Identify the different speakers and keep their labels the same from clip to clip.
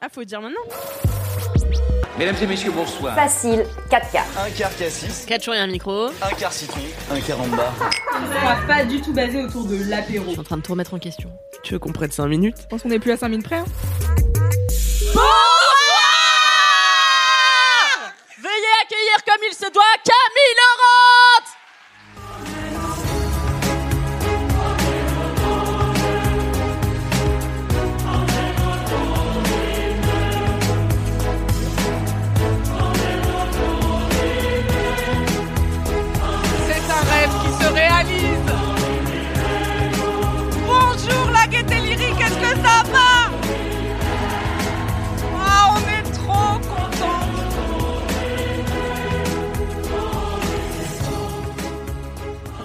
Speaker 1: Ah, faut dire maintenant.
Speaker 2: Mesdames et messieurs, bonsoir.
Speaker 3: Facile, 4 quarts.
Speaker 2: Un quart cassis,
Speaker 1: 4 jours et un micro.
Speaker 2: un quart citron, un quart en bas.
Speaker 4: On va pas du tout basé autour de l'apéro.
Speaker 1: Je suis en train de tout remettre en question. Tu veux qu'on prenne 5 minutes?
Speaker 4: Je pense qu'on est plus à 5 minutes près. hein.
Speaker 1: Veuillez accueillir comme il se doit Camille Laurent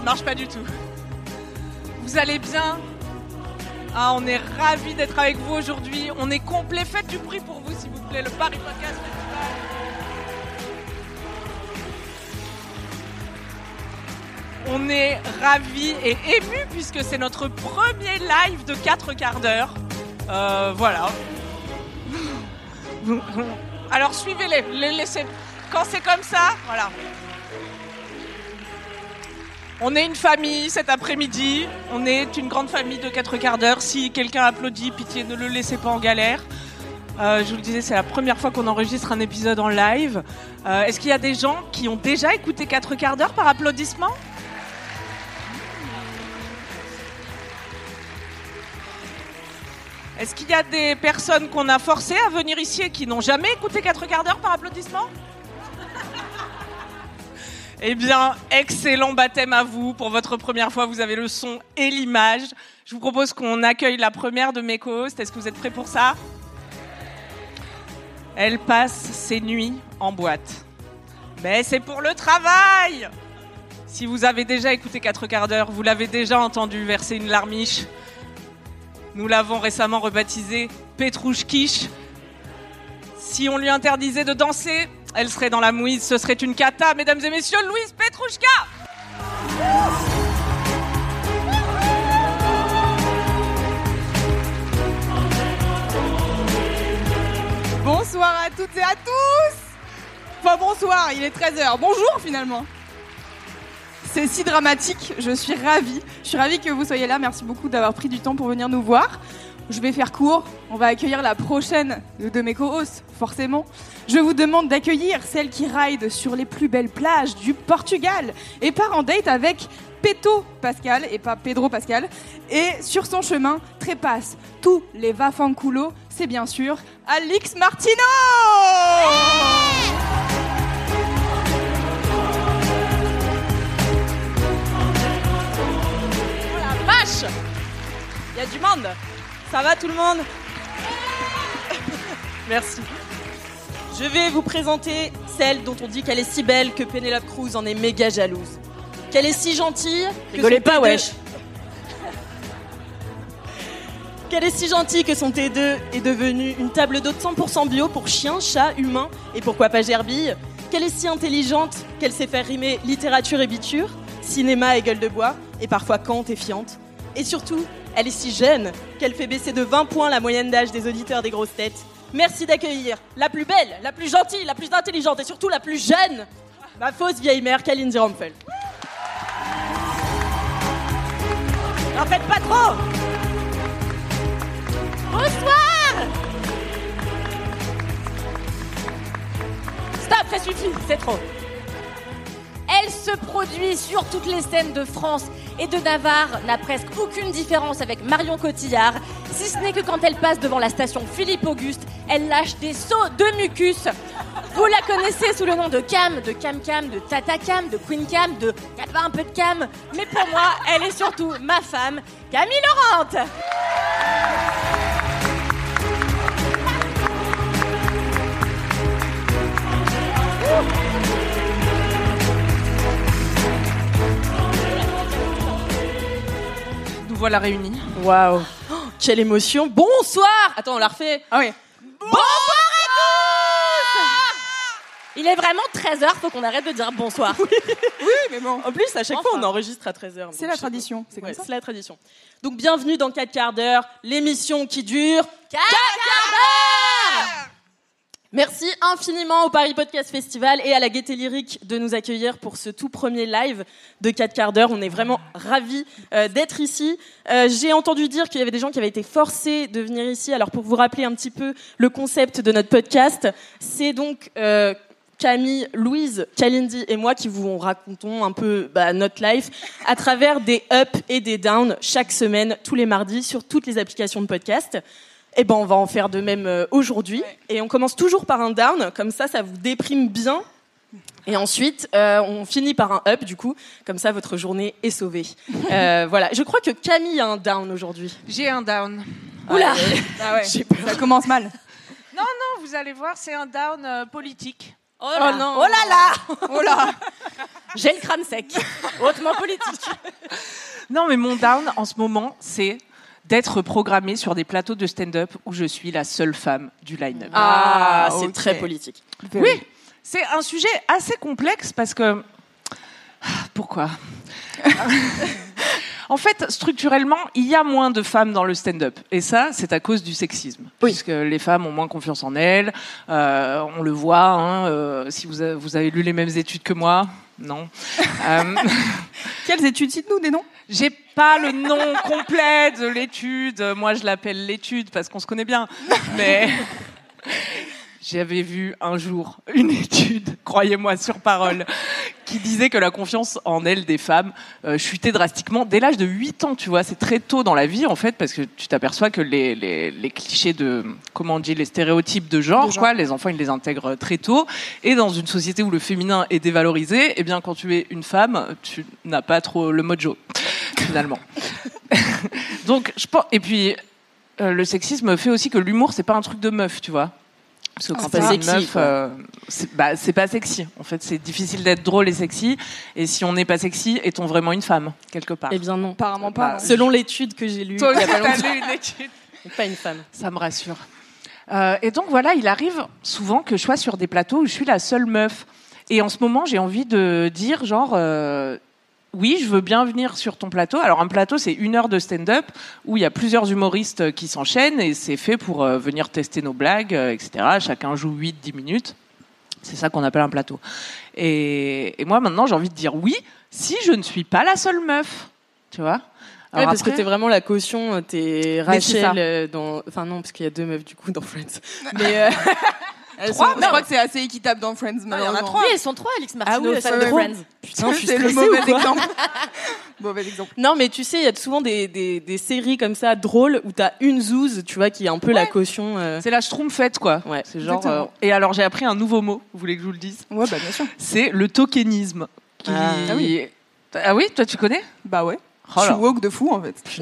Speaker 4: marche pas du tout. Vous allez bien? Ah, on est ravis d'être avec vous aujourd'hui. On est complet. Faites du bruit pour vous, s'il vous plaît. Le Paris Podcast Festival. On est ravis et émus puisque c'est notre premier live de 4 quarts d'heure. Euh, voilà. Alors suivez-les, les. Quand c'est comme ça, voilà. On est une famille cet après-midi. On est une grande famille de 4 quarts d'heure. Si quelqu'un applaudit, pitié, ne le laissez pas en galère. Euh, je vous le disais, c'est la première fois qu'on enregistre un épisode en live. Euh, Est-ce qu'il y a des gens qui ont déjà écouté 4 quarts d'heure par applaudissement? Est-ce qu'il y a des personnes qu'on a forcées à venir ici et qui n'ont jamais écouté 4 quarts d'heure par applaudissement? Eh bien, excellent baptême à vous. Pour votre première fois, vous avez le son et l'image. Je vous propose qu'on accueille la première de mes co-hosts. Est-ce que vous êtes prêts pour ça? Elle passe ses nuits en boîte. Mais c'est pour le travail Si vous avez déjà écouté 4 quarts d'heure, vous l'avez déjà entendu verser une larmiche. Nous l'avons récemment rebaptisée Petrouchkish. Si on lui interdisait de danser, elle serait dans la mouise, ce serait une cata. Mesdames et messieurs, Louise Petrouchka Bonsoir à toutes et à tous Enfin bonsoir, il est 13h. Bonjour finalement c'est si dramatique, je suis ravie. Je suis ravie que vous soyez là. Merci beaucoup d'avoir pris du temps pour venir nous voir. Je vais faire court. On va accueillir la prochaine de mes co-hosts, forcément. Je vous demande d'accueillir celle qui ride sur les plus belles plages du Portugal et part en date avec Peto Pascal et pas Pedro Pascal. Et sur son chemin, trépasse tous les vafanculos. C'est bien sûr Alix Martino
Speaker 1: Oh la vache Il y a du monde Ça va tout le monde Merci. Je vais vous présenter celle dont on dit qu'elle est si belle que Penelope Cruz en est méga jalouse. Qu'elle est si gentille. que
Speaker 5: Rigolez pas,
Speaker 1: T2
Speaker 5: wesh.
Speaker 1: Qu'elle est si gentille que son T2 est devenu une table d'hôte 100% bio pour chiens, chats, humains et pourquoi pas gerbille. Qu'elle est si intelligente qu'elle sait faire rimer littérature et biture, cinéma et gueule de bois, et parfois Kant et fiante. Et surtout, elle est si jeune qu'elle fait baisser de 20 points la moyenne d'âge des auditeurs des grosses têtes. Merci d'accueillir la plus belle, la plus gentille, la plus intelligente et surtout la plus jeune, ma fausse vieille mère, Kaline Zirampfel.
Speaker 5: En faites pas trop
Speaker 1: Bonsoir
Speaker 5: Stop, ça suffit, c'est trop. Elle se produit sur toutes les scènes de France et de Navarre, n'a presque aucune différence avec Marion Cotillard, si ce n'est que quand elle passe devant la station Philippe Auguste, Elle lâche des sauts de mucus. Vous la connaissez sous le nom de Cam, de Cam Cam, de Tata Cam, de Queen Cam, de y a pas un peu de Cam. Mais pour moi, elle est surtout ma femme, Camille Laurent.
Speaker 6: Voilà réunis.
Speaker 1: Waouh. Oh, quelle émotion. Bonsoir. Attends, on la refait.
Speaker 6: Ah oui.
Speaker 5: Il est vraiment 13h, faut qu'on arrête de dire bonsoir.
Speaker 6: Oui, mais bon.
Speaker 1: En plus, à chaque fois, on enregistre à 13h.
Speaker 6: C'est la tradition. C'est ça.
Speaker 1: c'est la tradition. Donc, bienvenue dans 4 quarts d'heure, l'émission qui dure Merci infiniment au Paris Podcast Festival et à la Gaieté Lyrique de nous accueillir pour ce tout premier live de 4 quarts d'heure. On est vraiment ravis euh, d'être ici. Euh, J'ai entendu dire qu'il y avait des gens qui avaient été forcés de venir ici. Alors pour vous rappeler un petit peu le concept de notre podcast, c'est donc euh, Camille, Louise, Kalindi et moi qui vous racontons un peu bah, notre life à travers des ups et des downs chaque semaine, tous les mardis, sur toutes les applications de podcast. Eh ben, on va en faire de même euh, aujourd'hui. Et on commence toujours par un down, comme ça, ça vous déprime bien. Et ensuite, euh, on finit par un up, du coup, comme ça, votre journée est sauvée. Euh, voilà. Je crois que Camille a un down aujourd'hui.
Speaker 4: J'ai un down.
Speaker 1: Oula
Speaker 6: Ah ouais.
Speaker 1: J'ai peur.
Speaker 6: Ça commence mal.
Speaker 4: Non, non, vous allez voir, c'est un down euh, politique.
Speaker 5: Oh,
Speaker 1: Oh
Speaker 5: là.
Speaker 1: non.
Speaker 5: oh là là
Speaker 6: Oh là
Speaker 5: J'ai le crâne sec. Hautement politique.
Speaker 4: Non, mais mon down en ce moment, c'est d'être programmée sur des plateaux de stand-up où je suis la seule femme du line-up.
Speaker 1: Ah,
Speaker 6: Ah,
Speaker 1: c'est très politique.
Speaker 4: Oui, c'est un sujet assez complexe parce que. Ah, Pourquoi? En fait, structurellement, il y a moins de femmes dans le stand-up. Et ça, c'est à cause du sexisme. Puisque les femmes ont moins confiance en elles. Euh, on le voit, hein, euh, si vous, a- vous avez lu les mêmes études que moi. Non. Euh,
Speaker 6: Quelles études Cite-nous des noms?
Speaker 4: J'ai pas le nom complet de l'étude. Moi, je l'appelle l'étude parce qu'on se connaît bien. Mais j'avais vu un jour une étude, croyez-moi sur parole, qui disait que la confiance en elles des femmes euh, chutait drastiquement dès l'âge de 8 ans. Tu vois, c'est très tôt dans la vie en fait parce que tu t'aperçois que les, les, les clichés de, comment on dit, les stéréotypes de genre,
Speaker 6: De genre.
Speaker 4: quoi, les enfants ils les intègrent très tôt. Et dans une société où le féminin est dévalorisé, eh bien quand tu es une femme, tu n'as pas trop le mojo finalement. Donc je pense et puis euh, le sexisme fait aussi que l'humour c'est pas un truc de meuf, tu vois. Parce que
Speaker 6: Ah,
Speaker 4: quand
Speaker 6: pas
Speaker 4: une
Speaker 1: sexy,
Speaker 4: meuf, euh, c'est bah, c'est pas sexy. En fait, c'est difficile d'être drôle et sexy. Et si on n'est pas sexy, est-on vraiment une femme quelque part?
Speaker 1: Eh bien non.
Speaker 6: Apparemment pas.
Speaker 4: Bah,
Speaker 6: non.
Speaker 1: Selon l'étude que j'ai lue,
Speaker 4: Toi
Speaker 1: il y a
Speaker 4: aussi,
Speaker 1: pas
Speaker 4: t'as lu une étude.
Speaker 1: pas une femme.
Speaker 4: Ça me rassure. Euh, et donc voilà, il arrive souvent que je sois sur des plateaux où je suis la seule meuf. Et en ce moment, j'ai envie de dire genre, euh, oui, je veux bien venir sur ton plateau. Alors un plateau, c'est une heure de stand-up où il y a plusieurs humoristes qui s'enchaînent et c'est fait pour euh, venir tester nos blagues, euh, etc. Chacun joue 8-10 minutes. C'est ça qu'on appelle un plateau. Et, et moi, maintenant, j'ai envie de dire oui, si je ne suis pas la seule meuf. Tu vois?
Speaker 1: Ouais, parce que
Speaker 4: après-
Speaker 1: t'es vraiment la caution, euh, t'es. Rachel euh, dans. Enfin, non, parce qu'il y a deux meufs du coup dans Friends. Mais. euh, elles
Speaker 6: Trois,
Speaker 1: sont-
Speaker 6: je crois que c'est assez équitable dans Friends.
Speaker 4: il y en a trois.
Speaker 5: Oui, elles sont trois, Alix Martineau,
Speaker 1: Ah oui,
Speaker 5: fan
Speaker 1: c'est
Speaker 5: de. Friends.
Speaker 1: Putain, je suis
Speaker 6: C'est le mauvais exemple. mauvais exemple.
Speaker 1: Non, mais tu sais, il y a souvent des, des, des séries comme ça drôles où t'as une zouze, tu vois, qui est un peu la caution. euh,
Speaker 4: C'est la schtroumpfette, quoi.
Speaker 1: Ouais,
Speaker 4: c'est genre. euh, Et alors, j'ai appris un nouveau mot. Vous voulez que je vous le dise?
Speaker 6: Ouais, bah bien sûr.
Speaker 4: C'est le tokenisme. Qui...
Speaker 1: Ah.
Speaker 6: Ah oui.
Speaker 4: Ah oui, toi tu connais?
Speaker 6: Bah ouais.
Speaker 4: Oh
Speaker 6: je suis woke de fou en fait.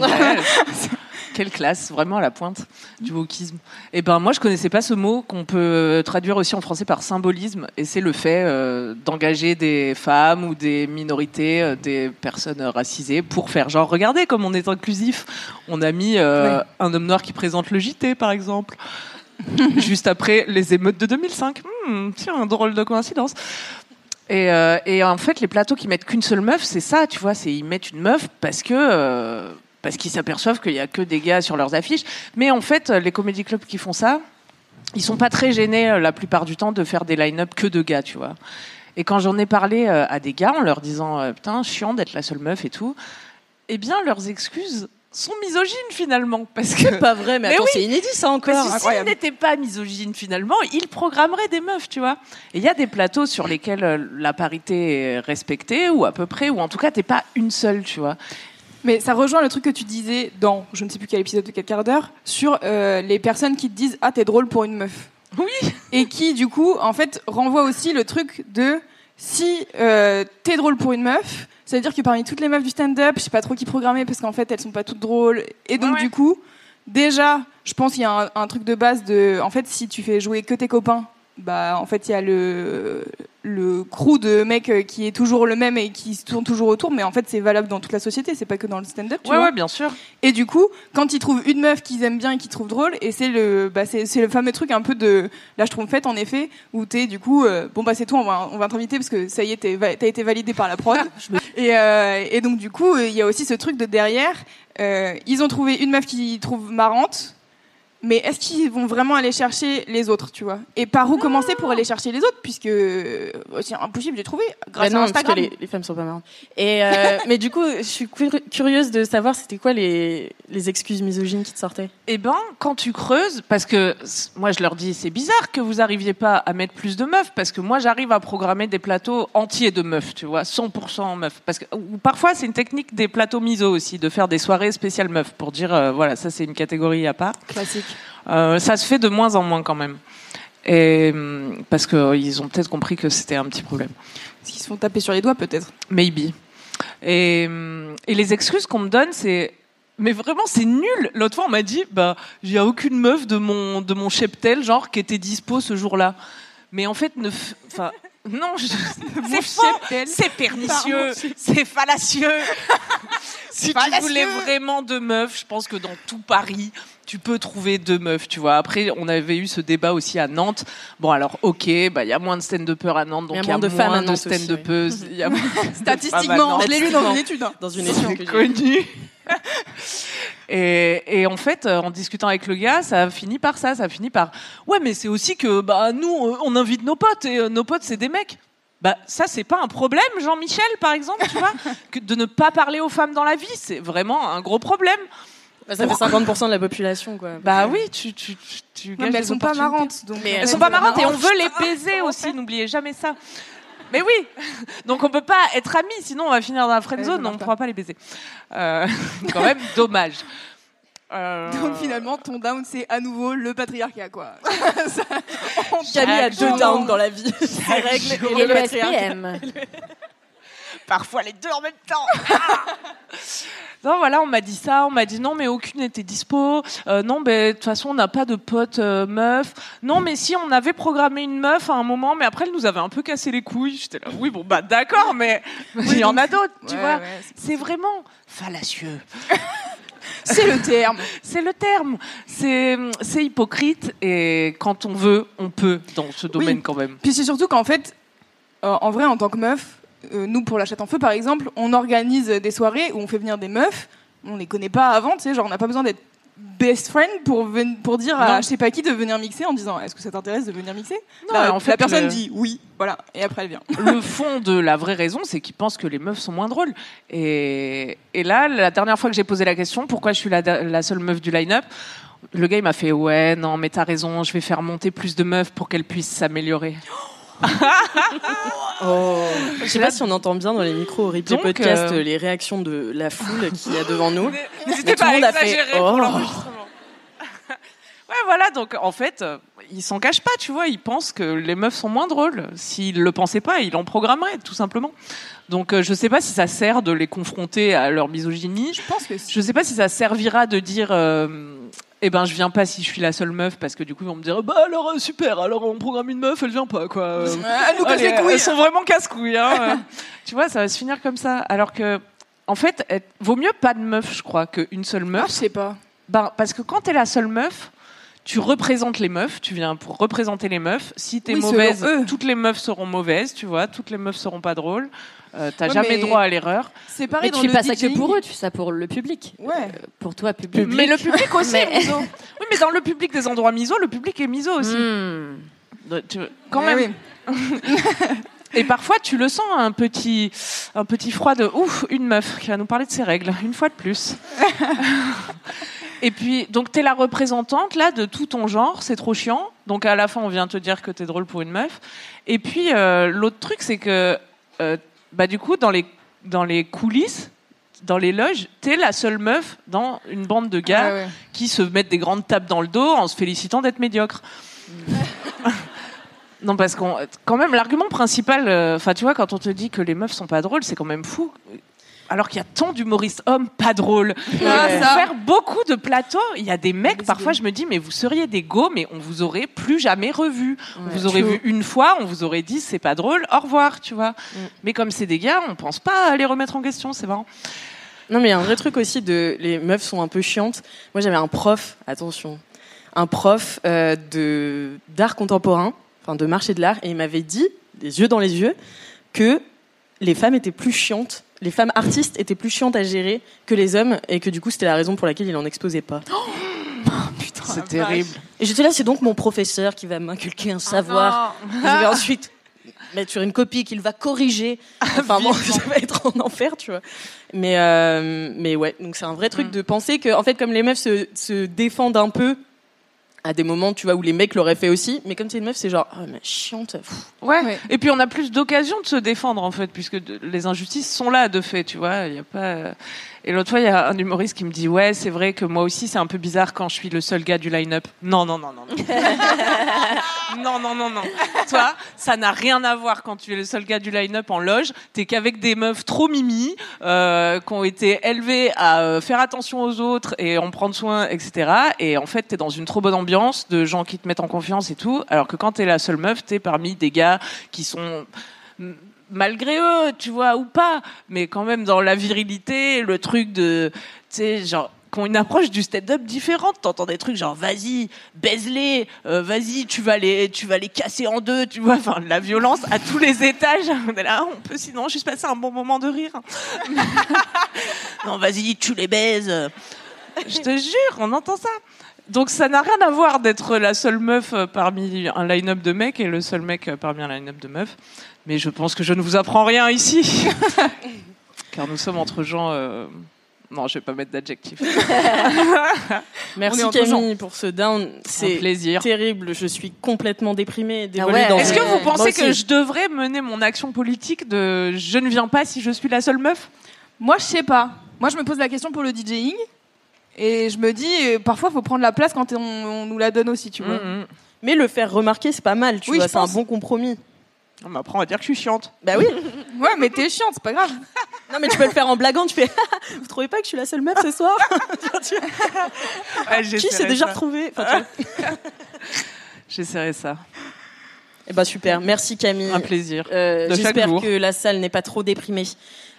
Speaker 4: Quelle classe, vraiment à la pointe du wokisme. Et ben moi je connaissais pas ce mot qu'on peut traduire aussi en français par symbolisme, et c'est le fait euh, d'engager des femmes ou des minorités, euh, des personnes racisées pour faire genre regardez comme on est inclusif. On a mis euh, un homme noir qui présente le JT par exemple, juste après les émeutes de 2005. Hmm, tiens, drôle de coïncidence. Et, euh, et en fait, les plateaux qui mettent qu'une seule meuf, c'est ça, tu vois, c'est ils mettent une meuf parce que euh, parce qu'ils s'aperçoivent qu'il y a que des gars sur leurs affiches. Mais en fait, les comédie clubs qui font ça, ils sont pas très gênés euh, la plupart du temps de faire des line-up que de gars, tu vois. Et quand j'en ai parlé euh, à des gars en leur disant euh, putain chiant d'être la seule meuf et tout, eh bien leurs excuses sont misogynes finalement parce que
Speaker 1: Pas vrai, mais,
Speaker 4: Mais
Speaker 1: attends,
Speaker 4: oui.
Speaker 1: c'est inédit ça encore.
Speaker 4: parce que s'ils n'étaient pas misogynes finalement, ils programmeraient des meufs, tu vois. Et il y a des plateaux sur lesquels la parité est respectée, ou à peu près, ou en tout cas, t'es pas une seule, tu vois.
Speaker 6: Mais ça rejoint le truc que tu disais dans je ne sais plus quel épisode de 4 quarts d'heure sur euh, les personnes qui te disent ah t'es drôle pour une meuf.
Speaker 4: Oui.
Speaker 6: Et qui du coup en fait renvoie aussi le truc de si euh, t'es drôle pour une meuf, ça veut dire que parmi toutes les meufs du stand-up, je sais pas trop qui programmer parce qu'en fait elles sont pas toutes drôles. Et donc
Speaker 4: Ouais, ouais.
Speaker 6: du coup déjà je pense qu'il y a un, un truc de base de en fait si tu fais jouer que tes copains bah en fait il y a le le crew de mecs euh, qui est toujours le même et qui se tourne toujours autour mais en fait c'est valable dans toute la société c'est pas que dans le stand-up tu
Speaker 4: Ouais,
Speaker 6: vois
Speaker 4: ouais, bien sûr.
Speaker 6: et du coup quand ils trouvent une meuf qu'ils aiment bien et qu'ils trouvent drôle et c'est le bah c'est c'est le fameux truc un peu de là je trouve fête en effet où t'es du coup euh, bon bah c'est tout on va on va t'inviter parce que ça y est t'as été validé par la prod et euh, et donc du coup il y a aussi ce truc de derrière euh, ils ont trouvé une meuf qu'ils trouvent marrante mais est-ce qu'ils vont vraiment aller chercher les autres, tu vois? Et par où commencer pour aller chercher les autres? Puisque euh, c'est impossible de trouver grâce
Speaker 5: Bah non,
Speaker 6: à
Speaker 5: parce que
Speaker 6: Instagram.
Speaker 5: les, les femmes sont pas marrantes. Et euh, mais du coup, je suis cur- curieuse de savoir c'était quoi les, les excuses misogynes qui te sortaient.
Speaker 4: Eh ben, quand tu creuses, parce que moi je leur dis, c'est bizarre que vous arriviez pas à mettre plus de meufs, parce que moi j'arrive à programmer des plateaux entiers de meufs, tu vois, 100% meufs. Parce que ou parfois c'est une technique des plateaux miso aussi, de faire des soirées spéciales meufs pour dire, euh, voilà, ça c'est une catégorie à part.
Speaker 6: Classique.
Speaker 4: Euh, ça se fait de moins en moins quand même. Et hum, parce qu'ils ont peut-être compris que c'était un petit problème.
Speaker 6: Parce qu'ils se font taper sur les doigts, peut-être.
Speaker 4: Maybe. Et, et les excuses qu'on me donne, c'est. Mais vraiment, c'est nul. L'autre fois, on m'a dit, bah, a aucune meuf de mon de mon cheptel, genre, qui était dispo ce jour-là. Mais en fait, ne, non, je- c'est faux, c'est pernicieux, c'est fallacieux. si tu voulais vraiment deux meufs, je pense que dans tout Paris, tu peux trouver deux meufs, tu vois. Après, on avait eu ce débat aussi à Nantes. Bon, alors, ok, bah, il y a moins de stand-uppers à Nantes, donc il y a moins de,
Speaker 5: femmes à Nantes aussi,
Speaker 4: stand-uppeuses. Il y a moins de femmes à
Speaker 6: Statistiquement, je l'ai lu dans une étude. hein.
Speaker 5: Dans une étude
Speaker 4: C'est
Speaker 5: que j'ai-
Speaker 4: connu. Et, et en fait, euh, en discutant avec le gars, ça a fini par ça. Ça a fini par ouais, mais c'est aussi que bah nous, euh, on invite nos potes et euh, nos potes c'est des mecs. Bah ça c'est pas un problème, Jean-Michel par exemple, tu vois, que de ne pas parler aux femmes dans la vie, c'est vraiment un gros problème.
Speaker 5: Bah, ça fait 50% de la population, quoi.
Speaker 4: Bah oui, tu tu tu, tu
Speaker 6: Ouais,
Speaker 4: gages
Speaker 6: mais elles sont pas marrantes. Donc,
Speaker 5: Mais
Speaker 6: en
Speaker 4: Elles
Speaker 6: fait,
Speaker 4: sont pas marrantes et on veut les baiser aussi, n'oubliez jamais ça. Mais oui, donc on peut pas être amis, sinon on va finir dans la friend
Speaker 6: Ouais, ça
Speaker 4: zone, on ne pourra pas les baiser. Euh, quand même, dommage. Euh,
Speaker 6: Donc finalement, ton down, c'est à nouveau le patriarcat, quoi.
Speaker 5: Camille a deux downs dans la vie. Ses règles et,
Speaker 7: Et le
Speaker 5: patriarcat.
Speaker 7: SPM.
Speaker 4: Parfois les deux en même temps. non, voilà, on m'a dit ça, on m'a dit non, mais aucune n'était dispo. Euh, non, mais de toute façon, on n'a pas de potes euh, meufs. Non, mais si, on avait programmé une meuf à un moment, mais après, elle nous avait un peu cassé les couilles. J'étais là, oui, bon, bah d'accord, mais il y en a d'autres, tu
Speaker 6: Ouais,
Speaker 4: vois.
Speaker 6: ouais, c'est-
Speaker 4: vraiment fallacieux.
Speaker 6: c'est le terme.
Speaker 4: C'est le terme. C'est hypocrite et quand on veut, on peut dans ce domaine quand même.
Speaker 6: Puis c'est surtout qu'en fait, euh, en vrai, en tant que meuf, nous pour la chatte en feu par exemple, on organise des soirées où on fait venir des meufs, on les connaît pas avant, tu sais, genre on n'a pas besoin d'être best friend pour, pour dire à
Speaker 4: Non.
Speaker 6: je sais pas qui de venir mixer en disant est-ce que ça t'intéresse de venir mixer?
Speaker 4: Non,
Speaker 6: la,
Speaker 4: en fait,
Speaker 6: la personne
Speaker 4: le-
Speaker 6: dit oui, voilà, et après elle vient.
Speaker 4: le fond de la vraie raison, c'est qu'ils pensent que les meufs sont moins drôles. Et, et là, la dernière fois que j'ai posé la question, pourquoi je suis la, la seule meuf du line-up, le gars il m'a fait ouais non mais t'as raison, je vais faire monter plus de meufs pour qu'elles puissent s'améliorer.
Speaker 5: Oh. Je sais pas si on entend bien dans les micros au replay
Speaker 4: Donc,
Speaker 5: podcast
Speaker 4: euh,
Speaker 5: les réactions de la foule qui a devant nous.
Speaker 4: N'hésitez pas
Speaker 5: le
Speaker 4: à
Speaker 5: monde a fait,
Speaker 4: exagérer pour
Speaker 5: oh.
Speaker 4: l'enregistrement. Ouais, voilà, donc en fait, ils s'en cachent pas, tu vois, ils pensent que les meufs sont moins drôles. S'ils le pensaient pas, ils en programmeraient, tout simplement. Donc euh, je sais pas si ça sert de les confronter à leur misogynie.
Speaker 6: Je pense que.
Speaker 4: Je sais pas si ça servira de dire euh, eh ben je viens pas si je suis la seule meuf parce que du coup ils vont me dire bah alors euh, super alors on programme une meuf elle vient pas quoi.
Speaker 6: Elle nous casse les couilles.
Speaker 4: Elles sont vraiment casse-couilles hein. Euh, tu vois ça va se finir comme ça alors que en fait vaut mieux pas de meuf je crois qu'une seule
Speaker 6: Ah,
Speaker 4: meuf.
Speaker 6: je sais pas.
Speaker 4: Ben, parce que quand t'es la seule meuf, tu représentes les meufs, tu viens pour représenter les meufs. Si t'es
Speaker 6: Oui,
Speaker 4: mauvaise, toutes les meufs seront mauvaises, tu vois, toutes les meufs seront pas drôles. Euh, T'as
Speaker 6: Ouais,
Speaker 4: jamais
Speaker 6: mais-
Speaker 4: droit à l'erreur.
Speaker 6: C'est pareil
Speaker 7: Mais
Speaker 6: dans
Speaker 7: tu fais pas ça que pour eux, tu fais ça pour le public.
Speaker 6: Ouais.
Speaker 7: Euh, Pour toi, public.
Speaker 4: Mais le public aussi
Speaker 7: Mais-
Speaker 4: miso. Oui, mais dans le public des endroits miso, le public est miso aussi.
Speaker 7: Hmm.
Speaker 4: Tu- Quand
Speaker 6: Ouais,
Speaker 4: même.
Speaker 6: oui.
Speaker 4: Et parfois, tu le sens un petit, un petit froid de ouf, une meuf qui va nous parler de ses règles, une fois de plus. Et puis, donc, t'es la représentante là de tout ton genre, c'est trop chiant. Donc, à la fin, on vient te dire que t'es drôle pour une meuf. Et puis, euh, l'autre truc, c'est que, euh, bah, du coup, dans les, dans les coulisses, dans les loges, t'es la seule meuf dans une bande de gars
Speaker 6: ouais.
Speaker 4: qui se mettent des grandes tapes dans le dos en se félicitant d'être médiocres. non, parce qu'on, quand même, l'argument principal, euh, enfin, tu vois, quand on te dit que les meufs sont pas drôles, c'est quand même fou. Alors qu'il y a tant d'humoristes hommes pas drôles.
Speaker 6: Ah,
Speaker 4: Euh,
Speaker 6: ça.
Speaker 4: Faire beaucoup de plateaux, il y a des mecs, parfois je me dis, mais vous seriez des go, mais on vous aurait plus jamais revu. On vous aurait vu une fois, on vous aurait dit, c'est pas drôle, au revoir, tu vois. Mais comme c'est des gars, on pense pas à les remettre en question, c'est marrant.
Speaker 1: Non, mais il y a un vrai truc aussi de les meufs sont un peu chiantes. Moi, j'avais un prof, attention, un prof euh, de d'art contemporain, enfin de marché de l'art, et il m'avait dit, les yeux dans les yeux, que les femmes étaient plus chiantes, les femmes artistes étaient plus chiantes à gérer que les hommes, et que du coup, c'était la raison pour laquelle il en exposait pas.
Speaker 4: C'est terrible.
Speaker 1: Et j'étais là, c'est donc mon professeur qui va m'inculquer un savoir. que je vais ensuite mettre sur une copie qu'il va corriger. Enfin bon, ça va être en enfer, tu vois. Mais, euh, mais ouais, donc c'est un vrai truc de penser que, en fait, comme les meufs se, se défendent un peu à des moments, tu vois, où les mecs l'auraient fait aussi, mais comme c'est une meuf, c'est genre, oh, mais chiante. pff.
Speaker 4: Ouais.
Speaker 6: Ouais.
Speaker 4: Et puis on a plus d'occasions de se défendre en fait, puisque de- les injustices sont là de fait, tu vois. Il y a pas. Et l'autre fois, il y a un humoriste qui me dit ouais, c'est vrai que moi aussi c'est un peu bizarre quand je suis le seul gars du line-up. Non, non, non, non, non. non, non, non, non. Toi, ça n'a rien à voir quand tu es le seul gars du line-up en loge. T'es qu'avec des meufs trop mimi, euh, qui ont été élevées à euh, faire attention aux autres et en prendre soin, etc. Et en fait, t'es dans une trop bonne ambiance de gens qui te mettent en confiance et tout. Alors que quand t'es la seule meuf, t'es parmi des gars qui sont malgré eux, tu vois, ou pas, mais quand même dans la virilité, le truc de, tu sais, genre qui ont une approche du stand-up différente. T'entends des trucs genre vas-y, baise-les, euh, vas-y, tu vas les, tu vas les casser en deux, tu vois, enfin la violence à tous les étages. Là, on peut sinon juste passer un bon moment de rire. non, vas-y, tu les baises. Je te jure, on entend ça. Donc ça n'a rien à voir d'être la seule meuf euh, parmi un line-up de mecs et le seul mec euh, parmi un line-up de meufs. Mais je pense que je ne vous apprends rien ici. Car nous sommes entre gens... euh, Non, je vais pas mettre d'adjectif.
Speaker 1: Merci Camille pour ce down.
Speaker 4: Un
Speaker 1: C'est
Speaker 4: plaisir.
Speaker 1: terrible. Je suis complètement déprimée.
Speaker 5: Ouais.
Speaker 1: dans
Speaker 4: Est-ce que vous pensez que je devrais mener mon action politique de je ne viens pas si je suis la seule meuf?
Speaker 6: Moi, je sais pas. Moi, je me pose la question pour le DJing. Et je me dis, euh, parfois, faut prendre la place quand on, on nous la donne aussi, tu vois.
Speaker 4: Mhm.
Speaker 1: Mais le faire remarquer, c'est pas mal, tu
Speaker 6: Oui,
Speaker 1: vois. C'est un bon compromis.
Speaker 4: On m'apprend à dire que je suis chiante.
Speaker 1: Bah oui.
Speaker 6: Ouais, mais t'es chiante, c'est pas grave.
Speaker 1: Non, mais tu peux le faire en blaguant. Tu fais. Vous trouvez pas que je suis la seule meuf ce soir?
Speaker 4: Ouais,
Speaker 1: Qui s'est déjà
Speaker 4: ça.
Speaker 1: retrouvé? Enfin, tu vois.
Speaker 4: J'essaierai ça.
Speaker 1: Eh ben super. Merci Camille.
Speaker 4: Un plaisir.
Speaker 1: Euh,
Speaker 4: De chaque
Speaker 1: J'espère que la salle n'est pas trop déprimée.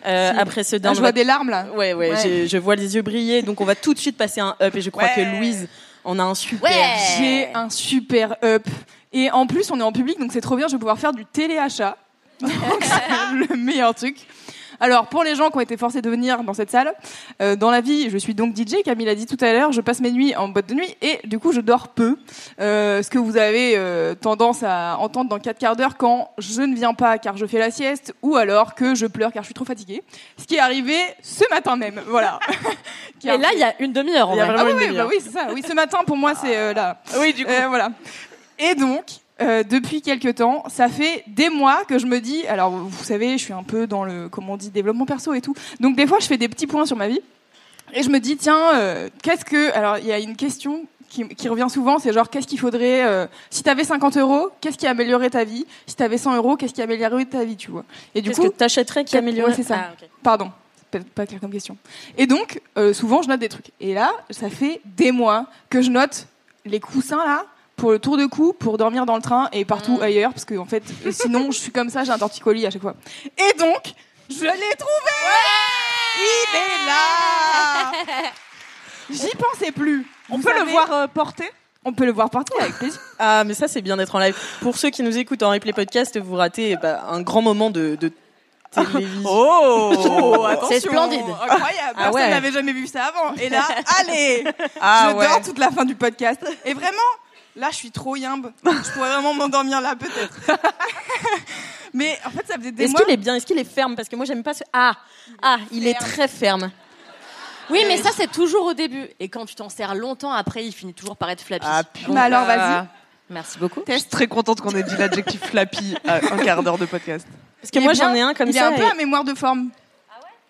Speaker 1: Euh,
Speaker 6: Si.
Speaker 1: Après ce down,
Speaker 6: je
Speaker 1: on va-
Speaker 6: vois des larmes, là.
Speaker 1: Ouais, ouais,
Speaker 6: Ouais.
Speaker 1: je vois les yeux briller. Donc on va tout de suite passer un up. Et je crois
Speaker 4: Ouais.
Speaker 1: que Louise en a un super.
Speaker 6: J'ai un super up. Et en plus, on est en public, donc c'est trop bien, je vais pouvoir faire du téléachat. Donc c'est le meilleur truc. Alors, pour les gens qui ont été forcés de venir dans cette salle, euh, dans la vie, je suis donc DJ, Camille l'a dit tout à l'heure, je passe mes nuits en boîte de nuit et du coup, je dors peu. Euh, ce que vous avez euh, tendance à entendre dans 4 quarts d'heure quand je ne viens pas car je fais la sieste ou alors que je pleure car je suis trop fatiguée. Ce qui est arrivé ce matin même, voilà.
Speaker 5: Et là, il y a une demi-heure
Speaker 6: ah oui, bah oui, c'est ça. Oui, ce matin, pour moi, c'est là.
Speaker 4: Oui, du coup.
Speaker 6: Voilà. Et donc, euh, depuis quelques temps, ça fait des mois que je me dis, alors vous savez, je suis un peu dans le, comment on dit, développement perso et tout. Donc des fois, je fais des petits points sur ma vie. Et je me dis, tiens, euh, qu'est-ce que... Alors, il y a une question qui, qui revient souvent, c'est genre, qu'est-ce qu'il faudrait... euh, si tu avais 50 euros, qu'est-ce qui améliorerait ta vie? Si tu avais 100 euros, qu'est-ce qui améliorerait ta vie, tu vois? Et du coup,
Speaker 1: que t'achèterais qui
Speaker 6: Ouais,
Speaker 1: améliorerait
Speaker 6: c'est ça.
Speaker 1: Ah, ok.
Speaker 6: Pardon, pas clair comme question. Et donc, souvent, je note des trucs. Et là, ça fait des mois que je note les coussins là pour le tour de cou, pour dormir dans le train et partout ailleurs, parce que en fait, euh, sinon, je suis comme ça, j'ai un torticolis à chaque fois. Et donc, je l'ai trouvé. Il est là. J'y pensais plus.
Speaker 4: On
Speaker 6: Vous
Speaker 4: peut le
Speaker 6: savez,
Speaker 4: voir euh, porter
Speaker 6: On peut le voir partout avec plaisir.
Speaker 1: Ah, mais ça, c'est bien d'être en live. Pour ceux qui nous écoutent en replay podcast, vous ratez bah, un grand moment de, de télévision.
Speaker 4: Oh,
Speaker 6: attention,
Speaker 5: splendide.
Speaker 6: Incroyable. Personne
Speaker 1: ouais.
Speaker 6: n'avait jamais vu ça avant. Et là, allez.
Speaker 4: Ah
Speaker 6: je
Speaker 4: ouais.
Speaker 6: dors toute la fin du podcast. Et vraiment, là, je suis trop yimbe. Je pourrais vraiment m'endormir là, peut-être. Mais en fait, ça faisait des
Speaker 1: Est-ce
Speaker 6: mois.
Speaker 1: qu'il est bien Est-ce qu'il est ferme? Parce que moi, j'aime pas ce. Ah, ah, il est très ferme.
Speaker 5: Oui, mais ça, c'est toujours au début. Et quand tu t'en sers longtemps, après, il finit toujours par être flappy.
Speaker 4: Ah,
Speaker 6: Mais alors, vas-y.
Speaker 5: Merci beaucoup.
Speaker 4: Je suis très contente qu'on ait dit l'adjectif flappy à un quart d'heure de podcast.
Speaker 1: Parce que
Speaker 6: Il
Speaker 1: moi,
Speaker 6: bien.
Speaker 1: j'en ai un comme
Speaker 6: il
Speaker 1: ça.
Speaker 6: est un peu
Speaker 1: et-
Speaker 6: à mémoire de forme.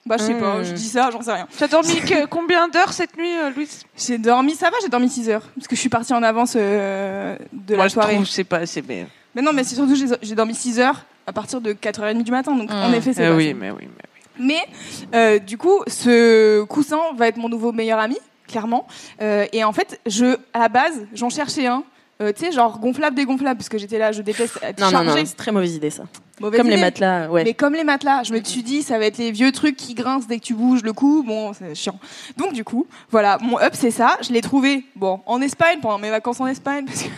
Speaker 6: Bah, je sais pas, je dis ça, j'en sais rien.
Speaker 4: Tu as dormi que- combien d'heures cette nuit, euh, Louise?
Speaker 6: J'ai dormi, ça va, j'ai dormi 6 heures. Parce que je suis partie en avance euh, de
Speaker 4: Moi,
Speaker 6: la
Speaker 4: je
Speaker 6: soirée.
Speaker 4: trouve que c'est pas assez. Mais...
Speaker 6: Mais non, mais c'est surtout que j'ai- j'ai dormi 6 heures à partir de 4h30 du matin. Donc, en effet, c'est
Speaker 4: Eh
Speaker 6: pas
Speaker 4: oui, mais oui, mais
Speaker 6: Mais euh, du coup, ce coussin va être mon nouveau meilleur ami, clairement. Euh, et en fait, je, à la base, j'en cherchais un. euh, tu sais, genre gonflable, dégonflable, parce que j'étais là, je déteste être
Speaker 1: Non, non,
Speaker 6: chargée.
Speaker 1: non, c'est très mauvaise idée ça.
Speaker 6: Mauvaise
Speaker 1: Comme les matelas, ouais.
Speaker 6: Mais comme les matelas, je me suis dit, ça va être les vieux trucs qui grincent dès que tu bouges le cou. Bon, c'est chiant. Donc, du coup, voilà, mon up, c'est ça. Je l'ai trouvé, bon, en Espagne, pendant mes vacances en Espagne, parce que,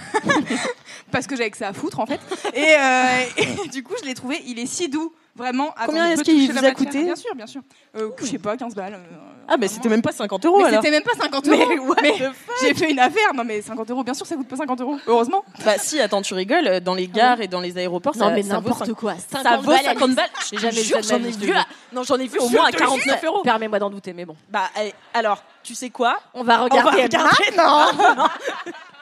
Speaker 6: parce que j'avais que ça à foutre, en fait. Et, euh, et du coup, je l'ai trouvé, il est si doux. Vraiment.
Speaker 1: Combien est-ce qu'il vous a coûté
Speaker 6: Bien sûr, bien sûr. Euh, je sais pas, 15 balles. euh,
Speaker 1: Ah, mais c'était même pas 50 euros
Speaker 6: mais
Speaker 1: alors.
Speaker 6: c'était même pas 50 euros.
Speaker 1: Mais what
Speaker 6: j'ai fait une affaire. Non, mais 50 euros, bien sûr, ça coûte pas 50 euros. Heureusement.
Speaker 1: Bah si, attends, tu rigoles, euh, dans les gares et dans les aéroports,
Speaker 5: Non,
Speaker 1: ça,
Speaker 5: mais
Speaker 1: ça vaut
Speaker 5: n'importe
Speaker 1: 50
Speaker 5: quoi.
Speaker 1: Ça
Speaker 5: 50
Speaker 1: vaut
Speaker 5: balles,
Speaker 1: 50 balles.
Speaker 5: J'ai
Speaker 1: Je
Speaker 5: jamais vu ça
Speaker 1: j'en ai vu. Non, j'en ai vu au moins à 49 euros.
Speaker 5: Permets-moi d'en douter, mais bon.
Speaker 1: Bah alors, tu sais quoi?
Speaker 5: On va
Speaker 1: On va
Speaker 5: regarder.
Speaker 1: regarder.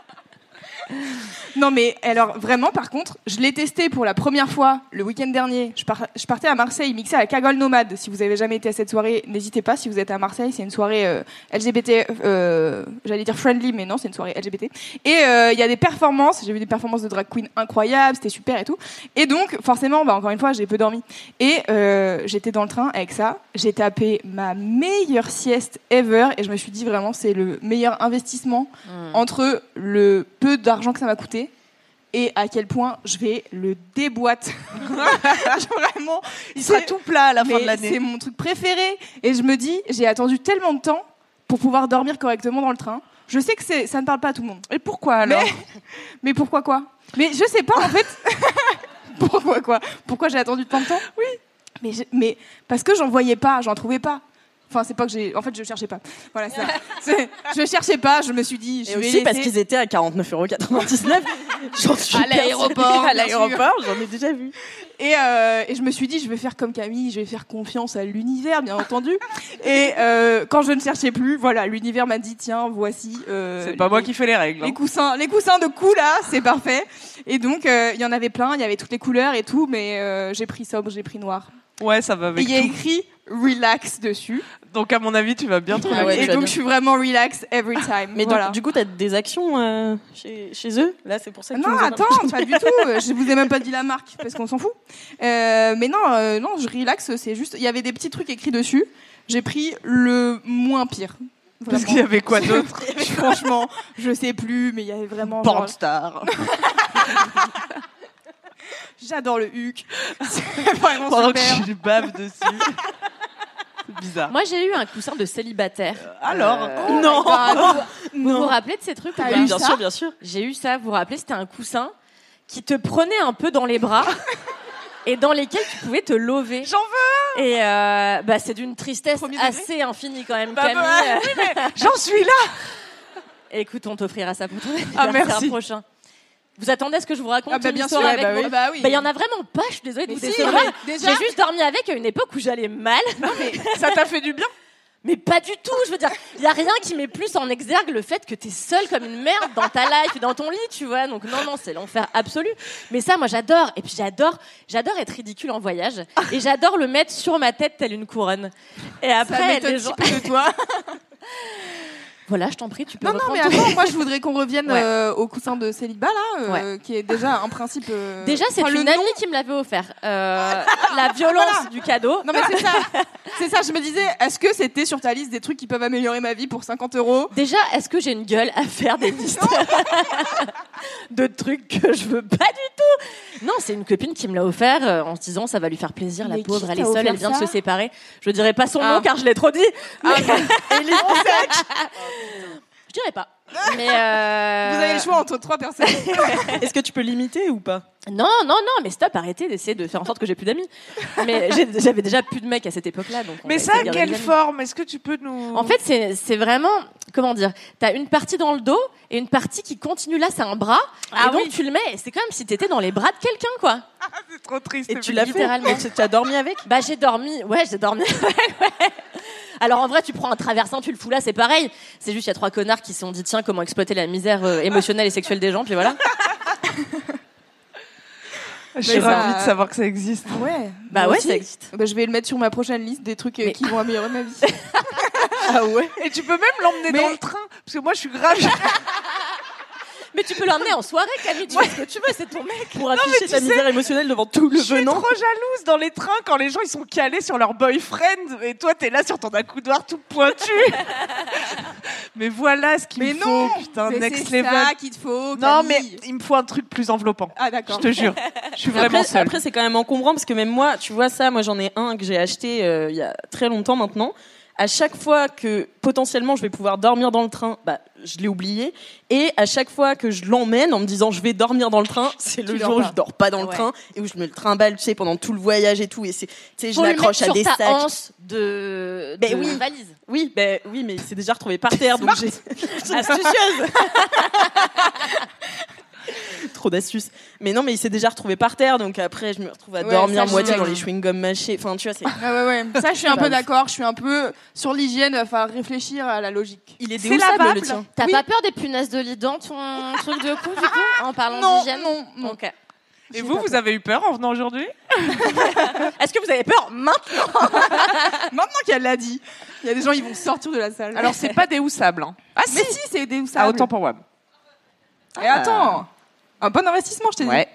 Speaker 6: Non, mais alors vraiment, par contre, je l'ai testé pour la première fois le week-end dernier. Je, par- je partais à Marseille mixer à la Cagole Nomade. Si vous avez jamais été à cette soirée, n'hésitez pas. Si vous êtes à Marseille, c'est une soirée euh, LGBT, euh, j'allais dire friendly, mais non, c'est une soirée LGBT. Et euh, il y a des performances. J'ai vu des performances de drag queen incroyables, c'était super et tout. Et donc, forcément, bah, encore une fois, j'ai peu dormi. Et j'étais dans le train avec ça. J'ai tapé ma meilleure sieste ever et je me suis dit vraiment, c'est le meilleur investissement entre le peu d'argent que ça m'a coûté et à quel point je vais le déboîte. Vraiment,
Speaker 4: Il sera tout plat à la fin de l'année.
Speaker 6: C'est mon truc préféré et je me dis, j'ai attendu tellement de temps pour pouvoir dormir correctement dans le train. Je sais que ça ne parle pas à tout le monde.
Speaker 4: Et pourquoi alors
Speaker 6: Mais, mais pourquoi quoi? Mais je sais pas en fait. pourquoi quoi? Pourquoi j'ai attendu tant de temps? Oui. Mais, je- mais parce que j'en voyais pas, j'en trouvais pas. Enfin, c'est pas que j'ai. En fait, je cherchais pas. Voilà, c'est ça. Je cherchais pas, je me suis dit. Je
Speaker 1: Et
Speaker 6: vais
Speaker 1: aussi parce qu'ils étaient à 49,99 J'en suis
Speaker 6: À l'aéroport.
Speaker 1: À l'aéroport, j'en ai déjà vu.
Speaker 6: Et, euh, et je me suis dit, je vais faire comme Camille, je vais faire confiance à l'univers, bien entendu. Et euh, quand je ne cherchais plus, voilà, l'univers m'a dit, tiens, voici. euh,
Speaker 4: C'est pas moi qui fais les règles. hein.
Speaker 6: Les coussins, les coussins de cou là, c'est parfait. Et donc euh, il y en avait plein, il y avait toutes les couleurs et tout, mais euh, j'ai pris sobre, j'ai pris noir.
Speaker 4: Ouais, ça va
Speaker 6: Et
Speaker 4: avec
Speaker 6: il y a écrit relax dessus.
Speaker 4: Donc à mon avis, tu vas bien trouver.
Speaker 1: Ah ouais,
Speaker 6: et
Speaker 1: tu
Speaker 6: donc
Speaker 1: bien.
Speaker 6: je suis vraiment relax every time.
Speaker 1: Mais
Speaker 6: voilà.
Speaker 1: donc, du coup, t'as des actions euh, chez, chez eux? Là, c'est pour ça que tu
Speaker 6: non,
Speaker 1: as-
Speaker 6: attends, pas du tout. Je vous ai même pas dit la marque parce qu'on s'en fout. Euh, mais non, euh, non, je relax. C'est juste, il y avait des petits trucs écrits dessus. J'ai pris le moins pire.
Speaker 4: Parce qu'il y avait quoi d'autre?
Speaker 6: Franchement, je sais plus, mais il y avait vraiment. genre-
Speaker 4: Pornstar.
Speaker 6: J'adore le huc. C'est vraiment
Speaker 4: Pendant que
Speaker 6: super.
Speaker 4: je bave dessus. C'est bizarre.
Speaker 5: Moi, j'ai eu un coussin de célibataire.
Speaker 4: Alors
Speaker 5: Euh,
Speaker 1: Non.
Speaker 5: bah, vous, vous vous rappelez de ces trucs ou
Speaker 6: T'as
Speaker 5: pas
Speaker 6: eu
Speaker 1: Bien
Speaker 6: ça
Speaker 1: sûr, bien sûr.
Speaker 5: J'ai eu ça, vous vous rappelez, c'était un coussin qui te prenait un peu dans les bras et dans lesquels tu pouvais te lever.
Speaker 4: J'en veux
Speaker 5: Et euh, bah, c'est d'une tristesse
Speaker 6: Premier degré
Speaker 5: assez infinie quand même,
Speaker 4: Bah,
Speaker 5: Camille.
Speaker 4: bah, J'en suis là
Speaker 5: Écoute, on t'offrira ça pour ton
Speaker 4: Ah,
Speaker 5: anniversaire
Speaker 4: merci.
Speaker 5: prochain. Vous attendez à ce que je vous raconte
Speaker 6: Ah bah
Speaker 5: une
Speaker 6: bien
Speaker 5: histoire
Speaker 6: sûr,
Speaker 5: avec
Speaker 6: bah, oui. bah oui.
Speaker 5: Bah, il y en a vraiment pas, je suis désolée de
Speaker 6: Mais
Speaker 5: vous décevoir.
Speaker 6: mais
Speaker 5: J'ai juste dormi avec à une époque où j'allais mal.
Speaker 4: Ça t'a fait du bien
Speaker 5: Mais pas du tout, je veux dire, il y a rien qui met plus en exergue le fait que t'es seule comme une merde dans ta life et dans ton lit, tu vois. Donc non, non, c'est l'enfer absolu. Mais ça, moi, j'adore. Et puis j'adore, j'adore être ridicule en voyage. Et j'adore le mettre sur ma tête telle une couronne. Et
Speaker 6: Ça
Speaker 5: après,
Speaker 6: m'étonne
Speaker 5: les gens...
Speaker 6: petit peu de toi.
Speaker 5: Voilà, je t'en prie, tu peux
Speaker 6: Non, non, mais attends, moi je voudrais qu'on revienne
Speaker 5: Ouais.
Speaker 6: euh, au coussin de célibat là, euh, qui est déjà un principe. euh,
Speaker 5: Déjà, c'est
Speaker 6: enfin, le
Speaker 5: une
Speaker 6: nom-
Speaker 5: amie qui me l'avait offert. Euh, la violence
Speaker 6: Voilà.
Speaker 5: du cadeau.
Speaker 6: Non mais c'est ça, c'est ça. Je me disais, est-ce que c'était sur ta liste des trucs qui peuvent améliorer ma vie pour 50 euros?
Speaker 5: Déjà, est-ce que j'ai une gueule à faire des listes de trucs que je veux pas du tout? Non, c'est une copine qui me l'a offert euh, en se disant ça va lui faire plaisir, la
Speaker 6: Mais
Speaker 5: pauvre, elle est seule, elle vient de se séparer. Je dirais pas son
Speaker 6: Ah.
Speaker 5: nom car je l'ai trop dit. mais-
Speaker 6: Élise Sec,
Speaker 5: Je dirais pas. Mais euh,
Speaker 6: Vous avez le choix entre trois personnes.
Speaker 1: Est-ce que tu peux limiter ou pas?
Speaker 5: Non, non, non, mais stop, arrêtez d'essayer de faire en sorte que j'ai plus d'amis. Mais j'avais déjà plus de mecs à cette époque-là, donc. on
Speaker 4: Mais
Speaker 5: va
Speaker 4: ça,
Speaker 5: essayer de garder
Speaker 4: quelle
Speaker 5: des amis.
Speaker 4: forme? Est-ce que tu peux nous.
Speaker 5: En fait, c'est c'est vraiment, comment dire, t'as une partie dans le dos et une partie qui continue là, c'est un bras.
Speaker 4: Ah
Speaker 5: et donc
Speaker 4: oui.
Speaker 5: tu le mets, et c'est comme si t'étais dans les bras de quelqu'un, quoi.
Speaker 4: c'est trop triste.
Speaker 1: Et tu l'as fait
Speaker 5: littéralement.
Speaker 1: Et tu tu as dormi avec?
Speaker 5: Bah j'ai dormi, ouais, j'ai dormi. ouais, ouais. Alors en vrai, tu prends un traversin, tu le fous là, c'est pareil. C'est juste il y a trois connards qui se sont dit tiens comment exploiter la misère euh, émotionnelle et sexuelle des gens, puis voilà.
Speaker 4: Je suis
Speaker 6: ça-
Speaker 4: ravie de savoir que ça existe.
Speaker 6: Ouais.
Speaker 5: Bah ouais,
Speaker 6: aussi.
Speaker 5: ça existe.
Speaker 6: Bah, je vais le mettre sur ma prochaine liste des trucs euh,
Speaker 5: Mais-
Speaker 6: qui vont améliorer ma vie.
Speaker 4: Ah ouais Et tu peux même l'emmener
Speaker 6: Mais-
Speaker 4: dans le train. Parce que moi, je suis grave.
Speaker 5: Mais tu peux l'emmener en soirée, Camille. Tu fais ce que tu veux, c'est ton mec.
Speaker 1: Pour afficher
Speaker 4: tu
Speaker 1: ta
Speaker 4: sais,
Speaker 1: misère émotionnelle devant tout le
Speaker 4: Je suis
Speaker 1: venant.
Speaker 4: trop jalouse dans les trains quand les gens ils sont calés sur leur boyfriend et toi t'es là sur ton accoudoir tout pointu. Mais voilà ce qu'il
Speaker 6: Mais
Speaker 4: me
Speaker 6: non
Speaker 4: faut, putain,
Speaker 6: Mais
Speaker 4: next
Speaker 6: c'est
Speaker 4: level.
Speaker 6: ça qu'il te faut.
Speaker 4: non mais
Speaker 6: Camille.
Speaker 4: il me faut un truc plus enveloppant.
Speaker 6: Ah
Speaker 4: Je
Speaker 6: d'accord.
Speaker 4: te jure, je suis vraiment
Speaker 1: Après,
Speaker 4: seule.
Speaker 1: après, c'est quand même encombrant parce que même moi, tu vois ça, moi j'en ai un que j'ai acheté euh, il y a très longtemps maintenant. À chaque fois que potentiellement je vais pouvoir dormir dans le train, bah, je l'ai oublié. Et à chaque fois que je l'emmène en me disant je vais dormir dans le train, c'est le jour où je dors pas dans le
Speaker 5: Ouais.
Speaker 1: train et où je me le trimballe, tu sais, pendant tout le voyage et tout. Et c'est, tu sais, je l'accroche à des sacs.
Speaker 5: anse de,
Speaker 1: Ben
Speaker 5: de
Speaker 1: oui.
Speaker 5: valise.
Speaker 1: Oui, ben oui, mais il s'est déjà retrouvé par terre, donc j'ai astucieuse. Trop d'astuces. Mais non, mais il s'est déjà retrouvé par terre, donc après je me retrouve à
Speaker 6: Ouais,
Speaker 1: dormir moitié dans les chewing gums mâchés. Enfin, tu vois, c'est.
Speaker 6: Ah ouais, ouais. Ça, je suis un peu d'accord. Je suis un peu sur l'hygiène. Il va réfléchir à la logique.
Speaker 1: Il est déhoussable
Speaker 4: lavable.
Speaker 1: le tien.
Speaker 5: T'as
Speaker 6: Oui.
Speaker 5: pas peur des punaises de lit dans ton truc de cou, du coup, en parlant d'hygiène
Speaker 6: non, non.
Speaker 5: Ok.
Speaker 4: Et vous, vous avez eu peur en venant aujourd'hui
Speaker 5: Est-ce que vous avez peur maintenant
Speaker 6: Maintenant qu'elle l'a dit, il y a des gens ils vont sortir de la salle.
Speaker 4: Alors c'est pas déhoussable. Hein. Ah si,
Speaker 6: mais si, c'est des
Speaker 4: ah, autant pour Wam.
Speaker 6: Et attends, un bon investissement, je t'ai
Speaker 4: Ouais.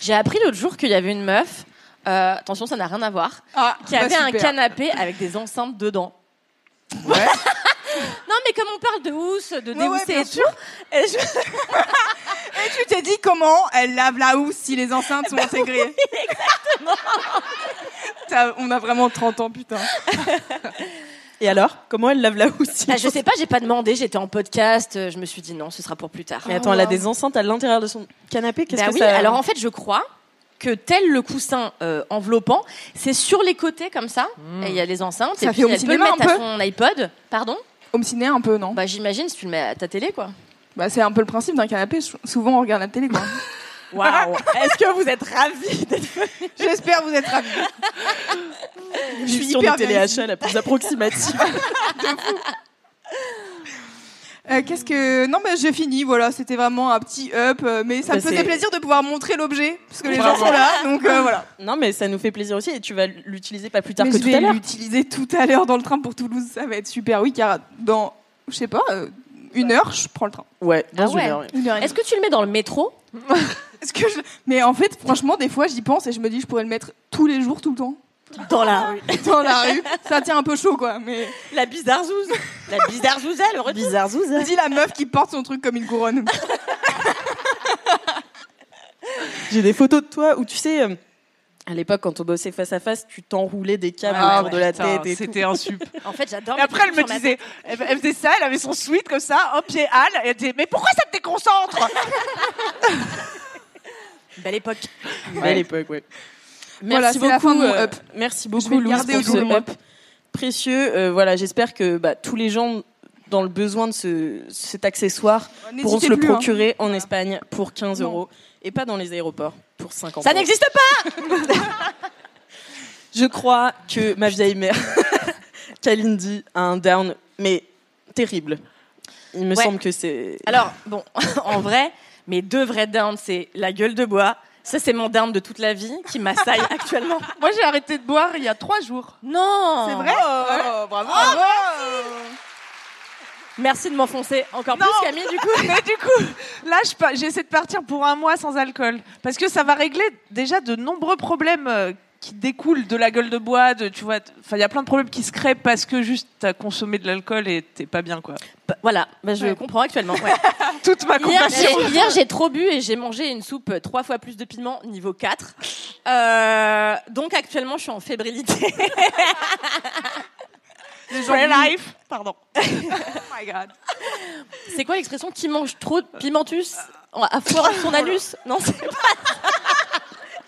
Speaker 5: J'ai appris l'autre jour qu'il y avait une meuf, euh, attention, ça n'a rien à voir,
Speaker 6: dit. Ah,
Speaker 5: qui
Speaker 6: bah,
Speaker 5: avait un
Speaker 6: super.
Speaker 5: canapé avec des enceintes dedans.
Speaker 4: Ouais.
Speaker 5: Non, mais comme on parle de housse, de
Speaker 6: Ouais, ouais,
Speaker 5: déhousser
Speaker 6: bien
Speaker 5: et tout, et je-
Speaker 6: Et tu t'es dit comment elle lave la housse si les enceintes sont intégrées? Exactement. on a vraiment 30 ans, putain.
Speaker 1: Et alors Comment elle lave la housse?
Speaker 5: Ah, je sais pas, j'ai pas demandé, j'étais en podcast, euh, je me suis dit non, ce sera pour plus tard.
Speaker 1: Mais attends, elle a des enceintes à l'intérieur de son canapé. Qu'est-ce
Speaker 5: Bah
Speaker 1: que
Speaker 5: oui,
Speaker 1: ça
Speaker 5: alors en fait, je crois que tel le coussin euh, enveloppant, c'est sur les côtés comme ça, et il y a les enceintes,
Speaker 6: Ça
Speaker 5: et
Speaker 6: fait
Speaker 5: puis elle peut le mettre à son iPod. Pardon?
Speaker 6: Home ciné un peu, non?
Speaker 5: Bah j'imagine si tu le mets à ta télé, quoi.
Speaker 6: Bah c'est un peu le principe d'un canapé. sou- Souvent on regarde la télé, quoi.
Speaker 5: Waouh Est-ce que vous êtes ravis d'être
Speaker 6: J'espère vous êtes ravis.
Speaker 1: Je suis
Speaker 6: hyper
Speaker 1: sur
Speaker 6: bien
Speaker 1: téléachat la plus approximative.
Speaker 6: Euh, Qu'est-ce que non mais j'ai fini voilà c'était vraiment un petit up euh, mais ça
Speaker 1: Bah,
Speaker 6: me faisait plaisir de pouvoir montrer l'objet parce que les gens sont là donc euh, voilà
Speaker 1: non, mais ça nous fait plaisir aussi et tu vas l'utiliser pas plus tard
Speaker 6: mais
Speaker 1: que
Speaker 6: je
Speaker 1: tout à
Speaker 6: vais
Speaker 1: l'heure.
Speaker 6: l'utiliser tout à l'heure dans le train pour Toulouse ça va être super oui car dans je sais pas euh, une heure je prends le train
Speaker 1: Ouais, dans
Speaker 5: Ah
Speaker 1: une
Speaker 5: ouais.
Speaker 1: heure, oui.
Speaker 6: Une heure et
Speaker 5: Est-ce que tu le mets dans le métro
Speaker 6: Est-ce que je... mais en fait franchement des fois j'y pense et je me dis je pourrais le mettre tous les jours tout le temps
Speaker 5: Dans la rue.
Speaker 6: dans la rue ça tient un peu chaud quoi mais
Speaker 5: La bizarre zouze. La bizarre zouza, le retour.
Speaker 1: Bizarre zouza.
Speaker 6: dis la meuf qui porte son truc comme une couronne
Speaker 1: J'ai des photos de toi où tu sais, euh, à l'époque quand on bossait face à face, tu t'enroulais des câbles
Speaker 4: Ah,
Speaker 1: autour de la
Speaker 4: putain,
Speaker 1: tête.
Speaker 4: C'était un sup.
Speaker 5: En fait, j'adore.
Speaker 4: Et après, elle me disait, elle, elle faisait ça, elle avait son sweat comme ça, un pied hal, et elle disait, mais pourquoi ça te déconcentre
Speaker 5: Belle époque.
Speaker 1: Belle époque, ouais. Merci beaucoup, euh,
Speaker 6: up.
Speaker 1: merci beaucoup,
Speaker 6: garder
Speaker 1: pour ce up précieux. Euh, voilà, j'espère que bah, tous les gens dans le besoin de ce, cet accessoire pourront
Speaker 6: N'hésitez
Speaker 1: se le
Speaker 6: plus, hein.
Speaker 1: procurer en Espagne pour 15 euros et pas dans les aéroports pour 50
Speaker 5: Ça n'existe pas
Speaker 1: Je crois que ma vieille mère, Kalindi, a un down, mais terrible. Il me
Speaker 5: Ouais.
Speaker 1: semble que c'est.
Speaker 5: Alors, bon, en vrai, mes deux vrais downs, c'est la gueule de bois. Ça, c'est mon down de toute la vie qui m'assaille actuellement.
Speaker 4: Moi, j'ai arrêté de boire il y a trois jours.
Speaker 5: Non
Speaker 6: c'est vrai
Speaker 4: Oh, bravo.
Speaker 5: Merci de m'enfoncer encore
Speaker 4: Non.
Speaker 5: plus, Camille, du coup.
Speaker 4: Mais du coup, là, j'essaie de partir pour un mois sans alcool. Parce que ça va régler déjà de nombreux problèmes euh, qui découlent de la gueule de bois. De, tu vois, enfin, il y a plein de problèmes qui se créent parce que juste t'as consommé de l'alcool et t'es pas bien, quoi.
Speaker 5: Bah, voilà, bah, je
Speaker 6: Ouais.
Speaker 5: comprends actuellement. ouais.
Speaker 4: Toute ma compassion.
Speaker 5: hier, j'ai trop bu et j'ai mangé une soupe trois fois plus de piment, niveau 4. Euh, donc actuellement, je suis en fébrilité.
Speaker 6: les gens
Speaker 4: Free life. Pardon.
Speaker 6: oh my god
Speaker 5: C'est quoi l'expression qui mange trop de pimentus à foire son anus Non, c'est pas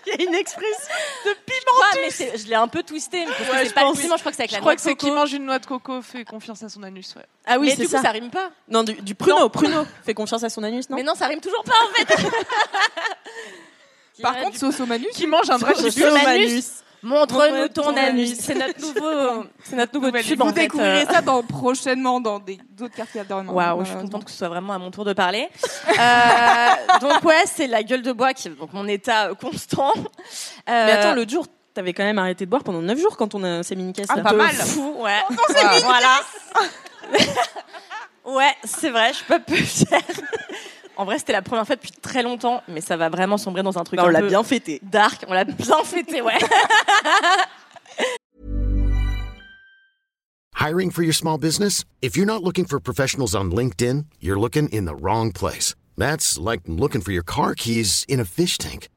Speaker 1: Il y a une expression.
Speaker 5: de pimentus. mais c'est- je l'ai un peu twisté. mais parce que
Speaker 4: Ouais,
Speaker 5: c'est
Speaker 4: je
Speaker 5: pas
Speaker 4: pense.
Speaker 5: le piment, je crois que c'est avec
Speaker 4: Je
Speaker 5: la
Speaker 4: crois
Speaker 5: noix
Speaker 4: que
Speaker 5: de
Speaker 4: c'est qui
Speaker 5: coco.
Speaker 4: mange une noix de coco fait confiance à son anus. Ouais.
Speaker 1: Ah oui,
Speaker 5: mais
Speaker 1: c'est
Speaker 5: du coup,
Speaker 1: ça.
Speaker 5: ça rime pas.
Speaker 1: Non, du, du pruneau, pruneau. Fais confiance à son anus, non?
Speaker 5: Mais non, ça rime toujours pas en fait.
Speaker 6: par contre sauce au manus
Speaker 4: Qui mange un vrai
Speaker 5: Sauce au manus. Montre-nous ton anus. C'est notre nouveau, c'est notre nouveau tube
Speaker 6: Vous
Speaker 5: en fait.
Speaker 6: découvrirez
Speaker 5: euh.
Speaker 6: ça dans, prochainement dans des- d'autres quartiers alternants.
Speaker 5: Waouh, je suis contente que ce soit vraiment à mon tour de parler. Euh, donc ouais, c'est la gueule de bois qui est donc mon état euh, constant. Euh,
Speaker 1: Mais attends, l'autre jour, t'avais quand même arrêté de boire pendant 9 jours quand on a ces mini-caisses.
Speaker 6: Ah,
Speaker 1: là.
Speaker 6: pas
Speaker 5: de
Speaker 6: mal.
Speaker 5: fou, ouais. voilà. ouais, c'est vrai, je suis pas peu fière. En vrai, c'était la première fois depuis très longtemps, mais ça va vraiment sombrer dans un truc
Speaker 1: Bah, on l'a bien fêté.
Speaker 5: dark. On l'a bien fêté, ouais.
Speaker 8: Hiring for your small business? If you're not looking for professionals on LinkedIn, you're looking in the wrong place. That's like looking for your car keys in a fish tank.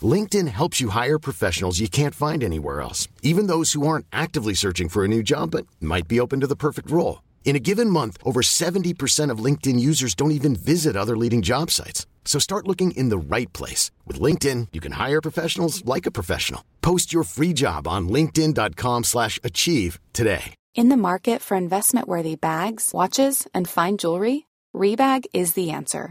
Speaker 8: LinkedIn helps you hire professionals you can't find anywhere else, even those who aren't actively searching for a new job but might be open to the perfect role. In a given month, over 70% of LinkedIn users don't even visit other leading job sites. So start looking in the right place. With LinkedIn, you can hire professionals like a professional. Post your free job on linkedin.com slash achieve today.
Speaker 9: In the market for investment-worthy bags, watches, and fine jewelry, Rebag is the answer.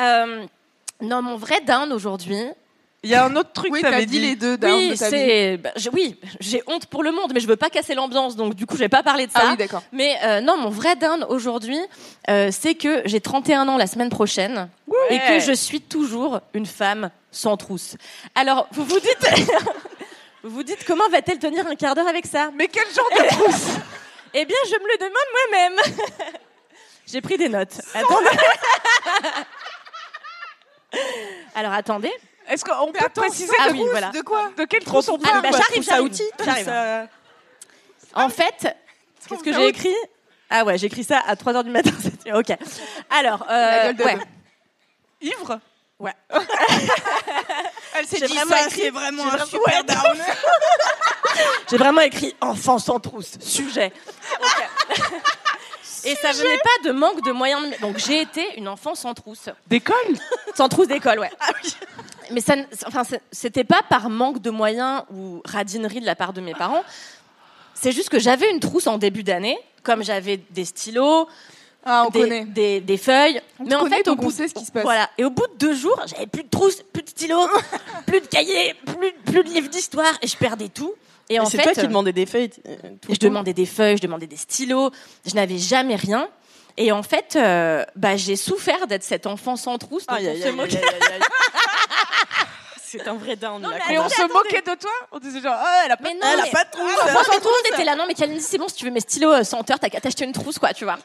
Speaker 5: Euh, non, mon vrai down aujourd'hui.
Speaker 4: Il y a un autre truc
Speaker 6: Oui,
Speaker 4: que t'avais
Speaker 6: t'as dit les deux down
Speaker 5: Oui, c'est, bah, oui, j'ai honte pour le monde, mais je veux pas casser l'ambiance, donc du coup, je vais pas parler de ça.
Speaker 6: Ah oui, d'accord.
Speaker 5: Mais euh, non, mon vrai down aujourd'hui, euh, c'est que j'ai 31 ans la semaine prochaine et que je suis toujours une femme sans trousse. Alors, vous vous dites, vous vous dites comment va-t-elle tenir un quart d'heure avec ça?
Speaker 4: Mais quel genre de trousse?
Speaker 5: Eh bien, je me le demande moi-même. j'ai pris des notes. Attendez. Alors, attendez.
Speaker 4: Est-ce qu'on peut
Speaker 6: attends,
Speaker 4: préciser
Speaker 5: Ah
Speaker 4: de,
Speaker 5: oui, voilà.
Speaker 6: De quoi
Speaker 4: de quelle trousse on
Speaker 5: Ah,
Speaker 4: parle
Speaker 5: bah,
Speaker 4: quoi
Speaker 5: j'arrive, j'arrive.
Speaker 1: trousse
Speaker 5: En fait, qu'est-ce que j'ai écrit Ah ouais, j'ai écrit ça à 3h du matin. ok. Alors, euh,
Speaker 6: La gueule de
Speaker 5: ouais.
Speaker 4: Ivre
Speaker 5: Ouais.
Speaker 6: Elle s'est dit
Speaker 5: vraiment
Speaker 6: ça,
Speaker 5: écrit-
Speaker 6: vraiment un super down.
Speaker 5: J'ai vraiment écrit enfant sans trousse, sujet. Et ça venait pas de manque de moyens. de- Donc j'ai été une enfant sans trousse.
Speaker 4: D'école
Speaker 5: Sans trousse d'école, ouais. Mais ça, enfin, c'était pas par manque de moyens ou radinerie de la part de mes parents. C'est juste que j'avais une trousse en début d'année, comme j'avais des stylos,
Speaker 6: Ah, on
Speaker 5: des,
Speaker 6: connaît.
Speaker 5: des, des feuilles.
Speaker 6: On
Speaker 5: mais en
Speaker 6: connaît,
Speaker 5: fait, au bout,
Speaker 6: sait ce qui se passe.
Speaker 5: Voilà. Et au bout de deux jours, j'avais plus de trousse, plus de stylos, plus de cahiers, plus, plus de livres d'histoire, et je perdais tout. Et, en
Speaker 1: c'est
Speaker 5: fait,
Speaker 1: toi qui demandais des feuilles. euh, tout le
Speaker 5: je
Speaker 1: temps.
Speaker 5: demandais des feuilles, je demandais des stylos, je n'avais jamais rien. Et en fait, euh, bah, j'ai souffert d'être cet enfant sans trousse. dont
Speaker 1: Aïe,
Speaker 5: on
Speaker 1: aïe,
Speaker 5: se
Speaker 1: aïe,
Speaker 5: moquait.
Speaker 1: aïe, aïe, aïe. C'est un vrai down.
Speaker 5: Non,
Speaker 1: là,
Speaker 5: mais
Speaker 4: Et on se moquait de toi On disait genre, oh, elle a pas
Speaker 5: Mais non,
Speaker 1: Elle a
Speaker 5: mais-
Speaker 1: pas de trousse.
Speaker 5: Franchement, tout le monde était là. Non, mais Kalindi, c'est bon, si tu veux mes stylos euh, senteurs, t'as qu'à t'acheter une trousse, quoi, tu vois.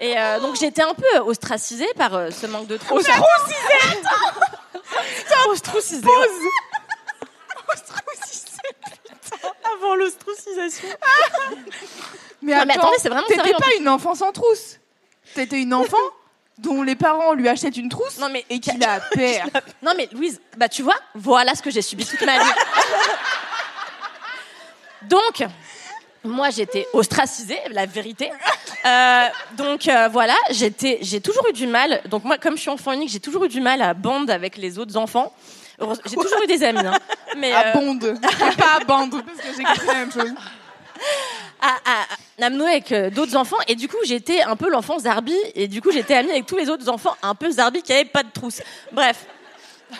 Speaker 5: Et euh, donc, j'étais un peu ostracisée par euh, ce manque de trousse.
Speaker 1: Ostracisé. Avant l'ostracisation.
Speaker 6: Mais
Speaker 5: Non,
Speaker 6: attends,
Speaker 5: mais attendez, c'est vraiment
Speaker 6: t'étais pas une enfant sans trousse. T'étais une enfant dont les parents lui achètent une trousse
Speaker 5: Non, mais
Speaker 6: et qui la perd.
Speaker 5: Non mais Louise, bah tu vois, voilà ce que j'ai subi toute ma vie. donc, moi j'étais ostracisée, la vérité. Euh, donc euh, voilà, j'étais, j'ai toujours eu du mal. Donc moi, comme je suis enfant unique, j'ai toujours eu du mal à bande avec les autres enfants. J'ai toujours eu des amis, hein. mais
Speaker 6: À
Speaker 5: euh.
Speaker 6: Et pas à bande, parce que j'ai compris la même chose.
Speaker 5: à, à, à nouer avec euh, d'autres enfants. Et du coup, j'étais un peu l'enfant Zarbi. Et du coup, j'étais amie avec tous les autres enfants un peu Zarbi qui n'avaient pas de trousse. Bref.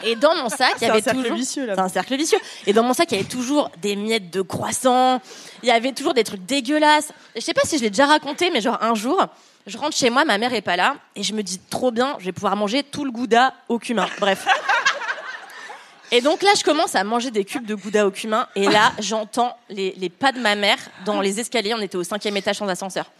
Speaker 5: Et dans mon sac, il y
Speaker 1: C'est un
Speaker 5: avait
Speaker 1: cercle
Speaker 5: toujours.
Speaker 1: vicieux, là.
Speaker 5: C'est un cercle vicieux. Et dans mon sac, il y avait toujours des miettes de croissant. Il y avait toujours des trucs dégueulasses. Et je sais pas si je l'ai déjà raconté, mais genre un jour, je rentre chez moi, ma mère est pas là, et je me dis trop bien, je vais pouvoir manger tout le gouda au cumin. Bref. Et donc là, je commence à manger des cubes de gouda au cumin, et là, j'entends les, les pas de ma mère dans les escaliers. On était au cinquième étage sans ascenseur.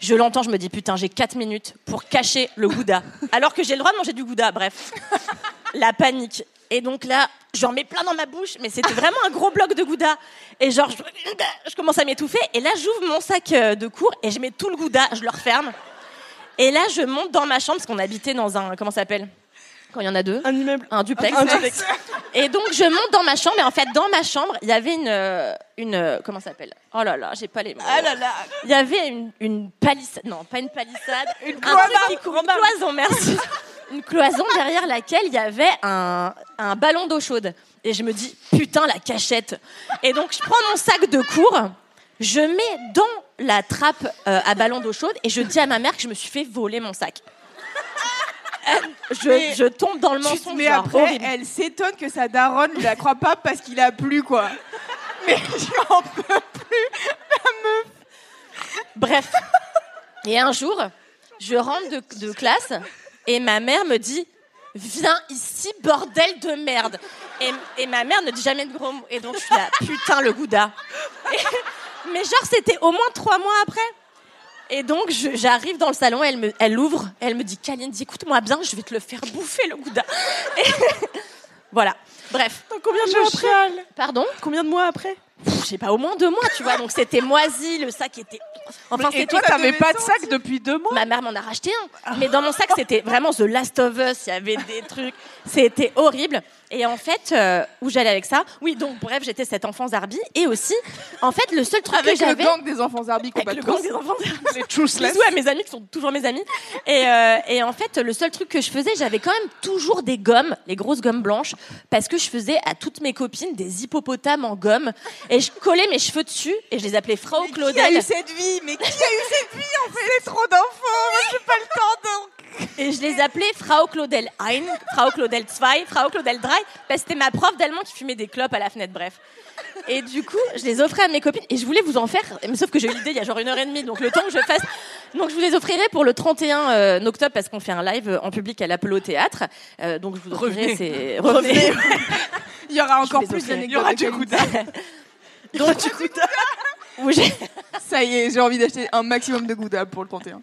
Speaker 5: Je l'entends, je me dis putain, j'ai 4 minutes pour cacher le gouda. Alors que j'ai le droit de manger du gouda, bref. La panique. Et donc là, j'en mets plein dans ma bouche, mais c'était vraiment un gros bloc de gouda. Et genre, je, je commence à m'étouffer. Et là, j'ouvre mon sac euh, de cours et je mets tout le gouda, je le referme. Et là, je monte dans ma chambre, parce qu'on habitait dans un. Comment ça s'appelle? Quand il y en a deux.
Speaker 1: Un immeuble.
Speaker 5: Un duplex.
Speaker 1: Un duplex.
Speaker 5: Et donc je monte dans ma chambre et en fait dans ma chambre il y avait une euh, une euh, comment ça s'appelle? Oh là là j'ai pas les mots.
Speaker 1: Ah là là.
Speaker 5: Il y avait une, une palissade non pas une palissade une
Speaker 1: cloison.
Speaker 5: une cloison merci une cloison derrière laquelle il y avait un un ballon d'eau chaude et je me dis putain la cachette et donc je prends mon sac de cours je mets dans la trappe euh, à ballon d'eau chaude et je dis à ma mère que je me suis fait voler mon sac. Je,
Speaker 6: Mais-
Speaker 5: je tombe dans le mensonge.
Speaker 6: Mais
Speaker 5: genre
Speaker 6: après,
Speaker 5: horrible.
Speaker 6: elle s'étonne que sa daronne ne la croit pas parce qu'il a plu, quoi. Mais j'en peux plus.
Speaker 5: Bref. Et un jour, je rentre de, de classe et ma mère me dit Viens ici, bordel de merde. Et, et ma mère ne dit jamais de gros mots. Et donc je suis là, putain, le gouda. Et- mais genre, c'était au moins trois mois après. Et donc, j'arrive dans le salon, elle me, elle ouvre, elle me dit Kalindi, écoute-moi bien, je vais te le faire bouffer, le gouda. Et voilà. Bref.
Speaker 1: Combien de mois après
Speaker 5: Pardon?
Speaker 1: Combien de mois après?
Speaker 5: Pff, Je sais pas, au moins deux mois, tu vois. Donc c'était moisi, le sac était. Enfin,
Speaker 4: Et toi, t'avais pas de sac depuis deux mois?
Speaker 5: Ma mère m'en a racheté un. Mais dans mon sac, c'était vraiment The Last of Us. Il y avait des trucs. C'était horrible. Et en fait, euh, où j'allais avec ça Oui, donc bref, j'étais cet enfant Zarbi. Et aussi, en fait, le seul truc
Speaker 6: Avec
Speaker 5: que
Speaker 6: le
Speaker 5: j'avais.
Speaker 6: gang des enfants Zarbi qu'on
Speaker 5: Avec le
Speaker 6: bat
Speaker 5: gang des enfants Zarbi.
Speaker 4: Les truthless.
Speaker 5: Bisous à mes amis qui sont toujours mes amis. Et, euh, et en fait, le seul truc que je faisais, j'avais quand même toujours des gommes, les grosses gommes blanches, parce que je faisais à toutes mes copines des hippopotames en gomme. Et je collais mes cheveux dessus et je les appelais Frau
Speaker 6: Qui a
Speaker 5: Claudel.
Speaker 6: eu cette vie? Mais qui a eu cette vie en fait? C'est trop d'enfants, moi j'ai pas le temps donc.
Speaker 5: Et je les appelais Frau Claudel Ein, Frau Claudel 2, Frau Claudel 3, parce que c'était ma prof d'allemand qui fumait des clopes à la fenêtre, bref. Et du coup, je les offrais à mes copines et je voulais vous en faire, mais sauf que j'ai eu l'idée il y a genre une heure et demie, donc le temps que je fasse. Donc je vous les offrirai pour le 31 euh, octobre parce qu'on fait un live en public à l'Apollo Théâtre. Euh, donc je vous offrirai
Speaker 4: Revenez.
Speaker 5: ces. Revenez.
Speaker 6: Il y aura encore plus d'anecdotes.
Speaker 4: Il y aura du gouda.
Speaker 5: Donc du où j'ai-
Speaker 6: Ça y est, j'ai envie d'acheter un maximum de gouda pour le 31.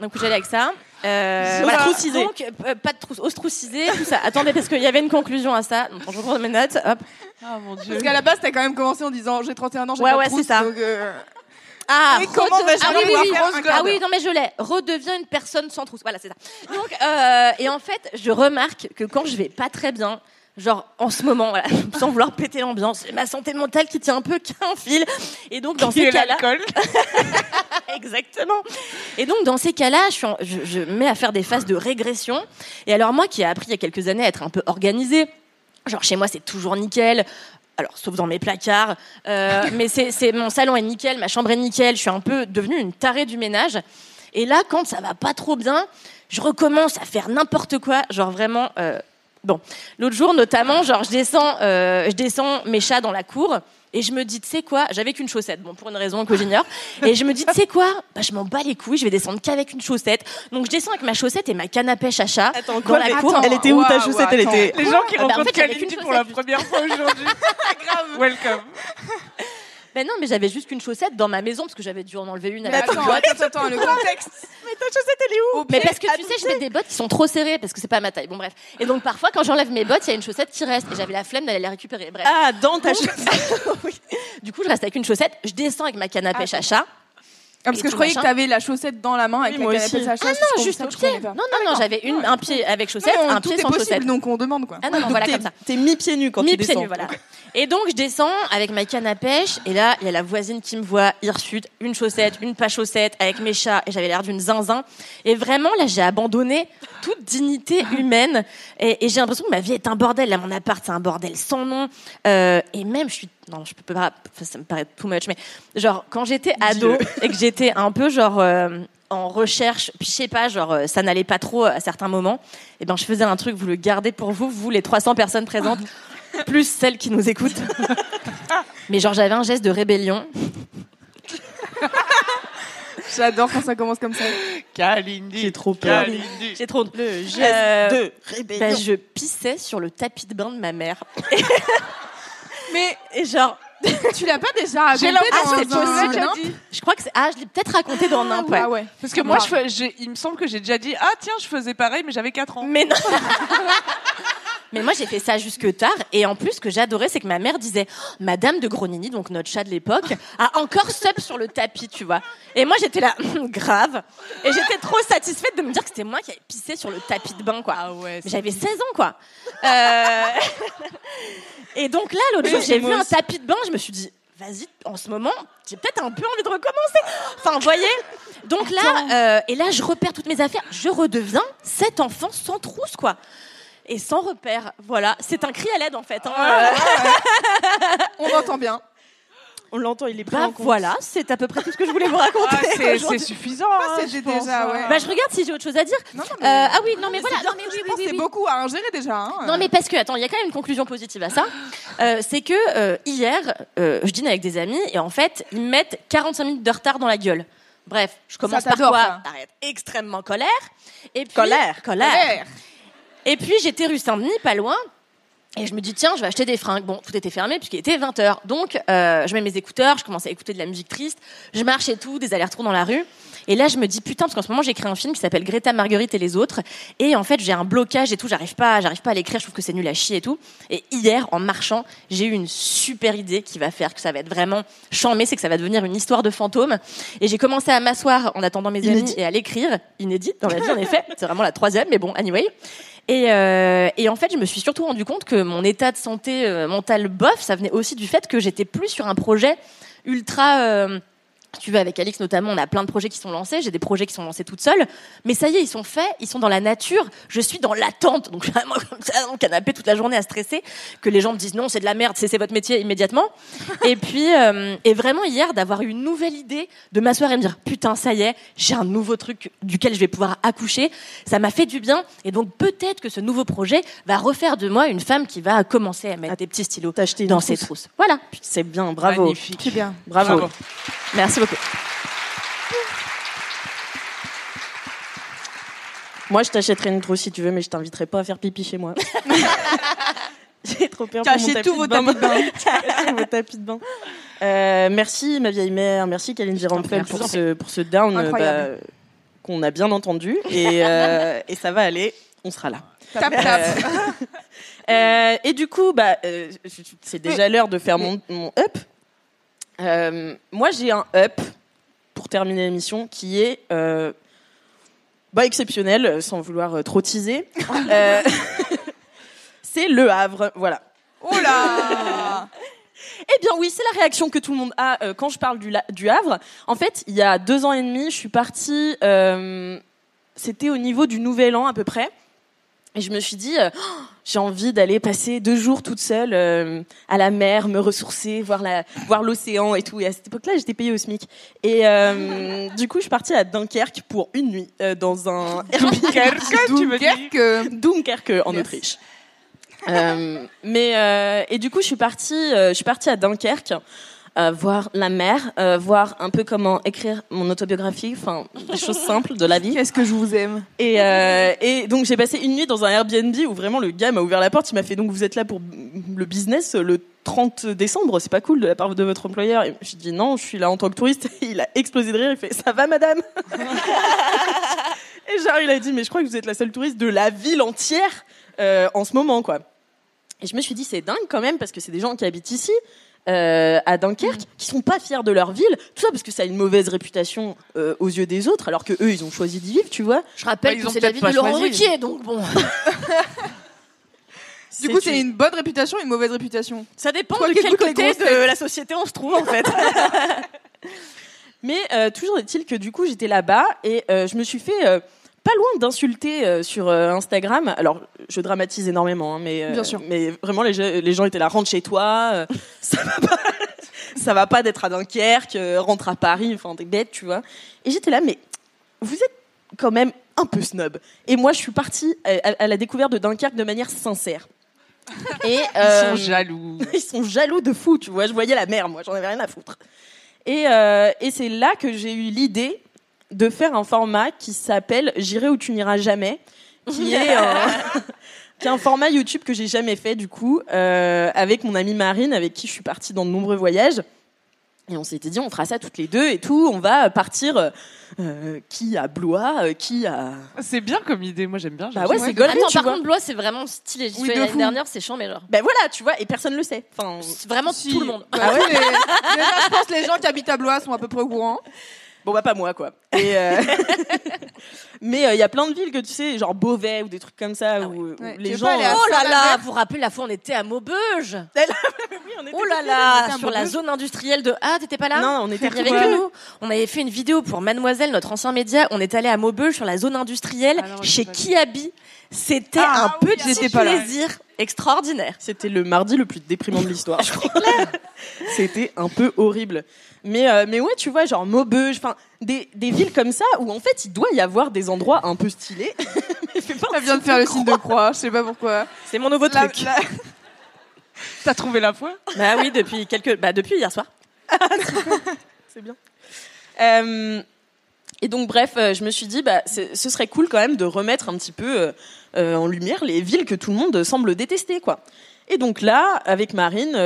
Speaker 5: Donc j'allais avec ça. Euh,
Speaker 1: Ostracisé.
Speaker 5: Donc euh, pas de trousse, ostracisé, tout ça. Attendez parce qu'il y avait une conclusion à ça. Donc je reprends mes notes. Hop.
Speaker 4: Ah mon dieu.
Speaker 6: Parce qu'à la base, t'as quand même commencé en disant j'ai 31 ans, j'ai
Speaker 5: Ouais,
Speaker 6: pas de
Speaker 5: ouais,
Speaker 6: trousse,
Speaker 5: c'est ça.
Speaker 6: donc, euh,
Speaker 5: Ah,
Speaker 6: Et comment
Speaker 5: rede-
Speaker 6: va-je
Speaker 5: ah, oui, oui, oui. Ah oui, non mais je l'ai. Redeviens une personne sans trousse. Voilà, c'est ça. Donc, euh, et en fait, je remarque que quand je vais pas très bien, genre en ce moment, voilà, sans vouloir péter l'ambiance, ma santé mentale qui tient un peu qu'un fil. Et donc dans
Speaker 4: Qui
Speaker 5: ces cas-là, exactement. Et donc dans ces cas-là, je, suis en- je, je me mets à faire des phases de régression. Et alors moi, qui ai appris il y a quelques années à être un peu organisée, genre chez moi c'est toujours nickel. Alors, sauf dans mes placards, euh, mais c'est- mon salon est nickel, ma chambre est nickel. Je suis un peu devenue une tarée du ménage. Et là, quand ça va pas trop bien, je recommence à faire n'importe quoi, genre vraiment. euh, Bon, l'autre jour notamment, genre je descends, euh, je descends mes chats dans la cour et je me dis, tu sais quoi, j'avais qu'une chaussette, bon pour une raison que j'ignore, et je me dis, tu sais quoi, bah, je m'en bats les couilles, je vais descendre qu'avec une chaussette. Donc je descends avec ma chaussette et ma canne à pêche à chat
Speaker 1: Attends,
Speaker 5: dans
Speaker 1: quoi
Speaker 5: la
Speaker 1: mais-
Speaker 5: cour.
Speaker 1: Elle était où ta chaussette? Elle
Speaker 6: attends.
Speaker 1: était.
Speaker 4: Les gens qui
Speaker 5: Ah bah, en
Speaker 4: rencontrent
Speaker 5: fait,
Speaker 4: Kalindi
Speaker 5: qu'une
Speaker 4: pour la première fois aujourd'hui. Welcome.
Speaker 5: Ben non, mais j'avais juste qu'une chaussette dans ma maison parce que j'avais dû en enlever une à
Speaker 6: Mais
Speaker 5: la
Speaker 6: attends, attends, attends, le contexte.
Speaker 1: Mais ta chaussette, elle est où
Speaker 6: Au
Speaker 5: Mais parce que tu sais, je mets des bottes qui sont trop serrées parce que c'est pas ma taille. Bon bref. Et donc parfois quand j'enlève mes bottes, il y a une chaussette qui reste et j'avais la flemme d'aller la récupérer. Bref.
Speaker 1: Ah, dans ta
Speaker 5: Donc-
Speaker 1: chaussette.
Speaker 5: Oui. Du coup, je reste avec une chaussette, je descends avec ma canne à pêche à chat.
Speaker 6: Ah, parce
Speaker 5: Et
Speaker 6: que je croyais que
Speaker 5: machin.
Speaker 6: t'avais la chaussette dans la main avec
Speaker 1: Oui,
Speaker 6: la
Speaker 1: moi
Speaker 6: canne à
Speaker 1: aussi.
Speaker 6: pêche à chat,
Speaker 5: Ah non, juste
Speaker 6: que je
Speaker 5: pied. Non, non, j'avais une, un pied avec chaussette,
Speaker 6: Non,
Speaker 5: un pied sans
Speaker 6: possible,
Speaker 5: chaussette.
Speaker 6: donc on demande quoi.
Speaker 5: Ah non, voilà comme ça.
Speaker 1: T'es mi-pieds nus quand
Speaker 5: Mi
Speaker 1: tu descends.
Speaker 5: nus, voilà. Et donc je descends avec ma canne à pêche et là il y a la voisine qui me voit hirsute, une chaussette, une pas chaussette avec mes chats et j'avais l'air d'une zinzin et vraiment là j'ai abandonné toute dignité humaine et, et j'ai l'impression que ma vie est un bordel là mon appart c'est un bordel sans nom Euh, et même je suis non je peux pas ça me paraît too much mais genre quand j'étais ado et que j'étais un peu genre euh, en recherche, puis je sais pas, genre euh, ça n'allait pas trop à certains moments, et ben je faisais un truc, vous le gardez pour vous, vous les 300 personnes présentes, plus celles qui nous écoutent. Mais genre j'avais un geste de rébellion.
Speaker 6: J'adore quand ça commence comme ça.
Speaker 4: Kalindi.
Speaker 1: J'ai trop peur.
Speaker 5: J'ai trop
Speaker 1: Le geste
Speaker 5: Euh,
Speaker 1: de rébellion.
Speaker 5: bah, je pissais sur le tapis de bain de ma mère.
Speaker 6: Mais
Speaker 5: Et genre,
Speaker 6: tu l'as pas déjà raconté
Speaker 4: J'ai l'impression
Speaker 6: dans
Speaker 5: que
Speaker 6: un
Speaker 5: je crois que c'est ah, je l'ai peut-être raconté dans ouais.
Speaker 6: Ah ouais.
Speaker 4: Parce que moi, je fais- j'ai- il me semble que j'ai déjà dit Ah, tiens, je faisais pareil, mais j'avais 4 ans.
Speaker 5: Mais non. Mais moi, j'ai fait ça jusque tard. Et en plus, ce que j'adorais, c'est que ma mère disait Oh, Madame de Gronini, donc notre chat de l'époque, a encore sub sur le tapis, tu vois. Et moi, j'étais là, grave. Et j'étais trop satisfaite de me dire que c'était moi qui avais pissé sur le tapis de bain, quoi.
Speaker 4: Ah ouais.
Speaker 5: J'avais 16 ans, quoi. Euh, Et donc là, l'autre jour, j'ai vu un tapis de bain, je me suis dit, vas-y, en ce moment, j'ai peut-être un peu envie de recommencer. Enfin, vous voyez Donc là, euh, et là, je repère toutes mes affaires. Je redeviens cet enfant sans trousse, quoi. Et sans repère. Voilà, c'est un cri à l'aide, en fait. hein. Euh,
Speaker 6: On entend bien.
Speaker 1: On l'entend, il est pris
Speaker 5: bah,
Speaker 1: en compte.
Speaker 5: voilà, c'est à peu près tout ce que je voulais vous raconter.
Speaker 4: Ah, c'est- c'est
Speaker 5: aujourd'hui.
Speaker 4: suffisant.
Speaker 6: Ah,
Speaker 4: hein, je pense,
Speaker 6: déjà,
Speaker 4: hein.
Speaker 6: ouais.
Speaker 5: Bah, je regarde si j'ai autre chose à dire.
Speaker 6: Non, non,
Speaker 5: Euh, ah oui, non, mais voilà.
Speaker 6: c'est bien,
Speaker 5: Non, mais oui,
Speaker 6: je
Speaker 5: oui,
Speaker 6: pense
Speaker 5: oui,
Speaker 6: que c'est
Speaker 5: oui.
Speaker 6: beaucoup à ingérer déjà. hein.
Speaker 5: Non mais parce que attends, il y a quand même une conclusion positive à ça. Euh, c'est que euh, hier, euh, je dîne avec des amis et en fait, ils me mettent 45 minutes de retard dans la gueule. Bref, je commence
Speaker 6: Ça,
Speaker 5: par quoi
Speaker 6: ça.
Speaker 5: Par être extrêmement colère. Et puis,
Speaker 1: Colère.
Speaker 5: colère.
Speaker 6: Colère.
Speaker 5: Et puis j'étais rue Saint-Denis, pas loin. Et je me dis, tiens, je vais acheter des fringues. Bon, tout était fermé puisqu'il était 20h. Donc, euh, je mets mes écouteurs, je commence à écouter de la musique triste. Je marche et tout, des allers-retours dans la rue. Et là, je me dis, putain, parce qu'en ce moment, j'écris un film qui s'appelle Greta, Marguerite et les autres. Et en fait, j'ai un blocage et tout. J'arrive pas, j'arrive pas à l'écrire. Je trouve que c'est nul à chier et tout. Et hier, en marchant, j'ai eu une super idée qui va faire que ça va être vraiment chambé. C'est que ça va devenir une histoire de fantôme. Et j'ai commencé à m'asseoir en attendant mes
Speaker 1: Inédit.
Speaker 5: amis et à l'écrire. Inédit dans la vie, en effet. C'est vraiment la troisième, mais bon, anyway. Et, euh, et en fait, je me suis surtout rendu compte que mon état de santé euh, mentale bof, ça venait aussi du fait que j'étais plus sur un projet ultra. euh, tu veux, avec Alix notamment, on a plein de projets qui sont lancés. J'ai des projets qui sont lancés toute seule. Mais ça y est, ils sont faits, ils sont dans la nature. Je suis dans l'attente. Donc, je suis vraiment comme ça dans le canapé toute la journée à stresser. Que les gens me disent non, c'est de la merde, cessez votre métier immédiatement. et puis, euh, et vraiment hier, d'avoir eu une nouvelle idée, de m'asseoir et me dire putain, ça y est, j'ai un nouveau truc duquel je vais pouvoir accoucher. Ça m'a fait du bien. Et donc, peut-être que ce nouveau projet va refaire de moi une femme qui va commencer à mettre des petits stylos dans ses
Speaker 1: trousse.
Speaker 5: trousses. Voilà.
Speaker 1: C'est bien, bravo.
Speaker 4: Magnifique.
Speaker 6: C'est bien.
Speaker 1: Bravo.
Speaker 4: Bravo.
Speaker 5: Merci beaucoup.
Speaker 1: Moi, je t'achèterai une trousse si tu veux, mais je t'inviterai pas à faire pipi chez moi. J'ai trop peur
Speaker 6: Cachez
Speaker 1: pour mon tapis
Speaker 6: tous vos
Speaker 1: de bain.
Speaker 6: tapis de bain.
Speaker 1: Cachez vos tapis de bain. Euh, merci ma vieille mère, merci Kaline Giramfel pour ce, pour ce down euh, bah, qu'on a bien entendu et, euh, et ça va aller, on sera là.
Speaker 6: Tap, tap.
Speaker 1: Euh, et du coup, bah, c'est déjà l'heure de faire mon, mon up. Euh, moi, j'ai un up pour terminer l'émission qui est euh, bah, exceptionnel, euh, sans vouloir trop teaser. Euh, c'est Le Havre, voilà.
Speaker 6: Oh là
Speaker 1: Eh bien oui, c'est la réaction que tout le monde a euh, quand je parle du, la- du Havre. En fait, il y a deux ans et demi, je suis partie, euh, c'était au niveau du Nouvel An à peu près. Et je me suis dit, Oh, j'ai envie d'aller passer deux jours toute seule euh, à la mer, me ressourcer, voir la, voir l'océan et tout. Et à cette époque-là, j'étais payée au SMIC. Et euh, du coup, je suis partie à Dunkerque pour une nuit euh, dans un Airbnb.
Speaker 4: tu veux dire
Speaker 6: Dunkerque.
Speaker 1: Dunkerque en
Speaker 6: Yes.
Speaker 1: Autriche. Mais et du coup, je suis partie, je suis partie à Dunkerque. Euh, voir la mer, euh, voir un peu comment écrire mon autobiographie, enfin des choses simples de la vie.
Speaker 6: Qu'est-ce que je vous aime.
Speaker 1: Et, euh, et donc j'ai passé une nuit dans un Airbnb où vraiment le gars m'a ouvert la porte, il m'a fait donc vous êtes là pour le business le 30 décembre, c'est pas cool de la part de votre employeur. Et je dis non, je suis là en tant que touriste. Et il a explosé de rire, il fait ça va madame Et genre il a dit mais je crois que vous êtes la seule touriste de la ville entière en ce moment quoi. Et je me suis dit c'est dingue quand même parce que c'est des gens qui habitent ici. Euh, à Dunkerque, qui sont pas fiers de leur ville, tout ça parce que ça a une mauvaise réputation euh, aux yeux des autres, alors que eux ils ont choisi d'y vivre, tu vois.
Speaker 5: Je rappelle
Speaker 4: Bah, ils
Speaker 5: que
Speaker 4: ont
Speaker 5: c'est la
Speaker 4: pas
Speaker 5: de Laurent. Ruquier, donc bon.
Speaker 6: Du coup, c'est une bonne réputation, une mauvaise réputation.
Speaker 1: Ça dépend
Speaker 6: Toi
Speaker 1: de quel côté de la société on se trouve en fait. Mais euh, toujours est-il que du coup j'étais là-bas et euh, je me suis fait euh, pas loin d'insulter euh, sur euh, Instagram. Alors je dramatise énormément, hein, mais euh,
Speaker 6: Bien sûr.
Speaker 1: mais vraiment les, gens- les gens étaient là rentre chez toi, euh, ça va pas, ça va pas d'être à Dunkerque, euh, rentre à Paris, enfin t'es bête, tu vois. Et j'étais là, mais vous êtes quand même un peu snob. Et moi je suis partie à, à- à la découverte de Dunkerque de manière sincère. Et,
Speaker 4: Ils sont jaloux.
Speaker 1: ils sont jaloux de fou, tu vois. Je voyais la mer, moi, j'en avais rien à foutre. Et, euh, et c'est là que j'ai eu l'idée de faire un format qui s'appelle J'irai où tu n'iras jamais, qui est un, qui est un format YouTube que j'ai jamais fait, du coup, euh, avec mon amie Marine, avec qui je suis partie dans de nombreux voyages. Et on s'était dit, on fera ça toutes les deux et tout. On va partir. euh, euh, qui à Blois, euh, qui à.
Speaker 4: C'est bien comme idée, moi j'aime bien.
Speaker 1: Bah ouais, c'est
Speaker 7: Attends,
Speaker 1: tu
Speaker 7: par
Speaker 1: vois.
Speaker 7: contre, Blois, c'est vraiment stylé. J'y
Speaker 1: Oui,
Speaker 7: suis
Speaker 1: de
Speaker 7: allée l'année dernière, c'est chiant, mais genre.
Speaker 1: Ben voilà, tu vois, et personne le sait. Enfin,
Speaker 7: c'est Vraiment tout le monde.
Speaker 6: Ah ouais, mais- déjà, je pense que les gens qui habitent à Blois sont à peu près au courant.
Speaker 1: Bon bah pas moi quoi. Et euh, mais il y a plein de villes que tu sais, genre Beauvais ou des trucs comme ça où, où
Speaker 6: Ouais, tu
Speaker 1: les
Speaker 6: veux
Speaker 1: gens.
Speaker 6: pas aller à
Speaker 7: Oh là là, vous vous rappelez la fois on était à Maubeuge
Speaker 1: on était
Speaker 7: Oh là
Speaker 1: tous les deux, on
Speaker 7: là, sur la zone industrielle de Ah, t'étais pas là
Speaker 1: Non, on était
Speaker 7: Il y avait que nous. On avait fait une vidéo pour Mademoiselle, notre ancien média. On est allé à Maubeuge sur la zone industrielle
Speaker 4: Ah non,
Speaker 7: chez
Speaker 4: j'ai pas
Speaker 7: Kiabi. C'était
Speaker 6: Ah
Speaker 7: un
Speaker 6: oui,
Speaker 7: petit
Speaker 6: j'étais pas là.
Speaker 7: plaisir extraordinaire.
Speaker 1: C'était le mardi le plus déprimant de l'histoire. je crois. C'était un peu horrible. Mais, euh, mais ouais, tu vois, genre Maubeuge, enfin, des, des villes comme ça où en fait il doit y avoir des endroits un peu stylés. Mais fais pas un
Speaker 6: Elle vient de faire le signe de croix, je sais pas pourquoi.
Speaker 1: C'est mon nouveau
Speaker 6: La-
Speaker 1: truc.
Speaker 6: la-
Speaker 4: T'as trouvé la foi?
Speaker 7: Bah oui, depuis quelques, bah depuis hier soir.
Speaker 1: C'est bien. Euh, et donc, bref, euh, je me suis dit, bah, ce serait cool quand même de remettre un petit peu euh, euh, en lumière les villes que tout le monde semble détester, quoi. Et donc là, avec Marine,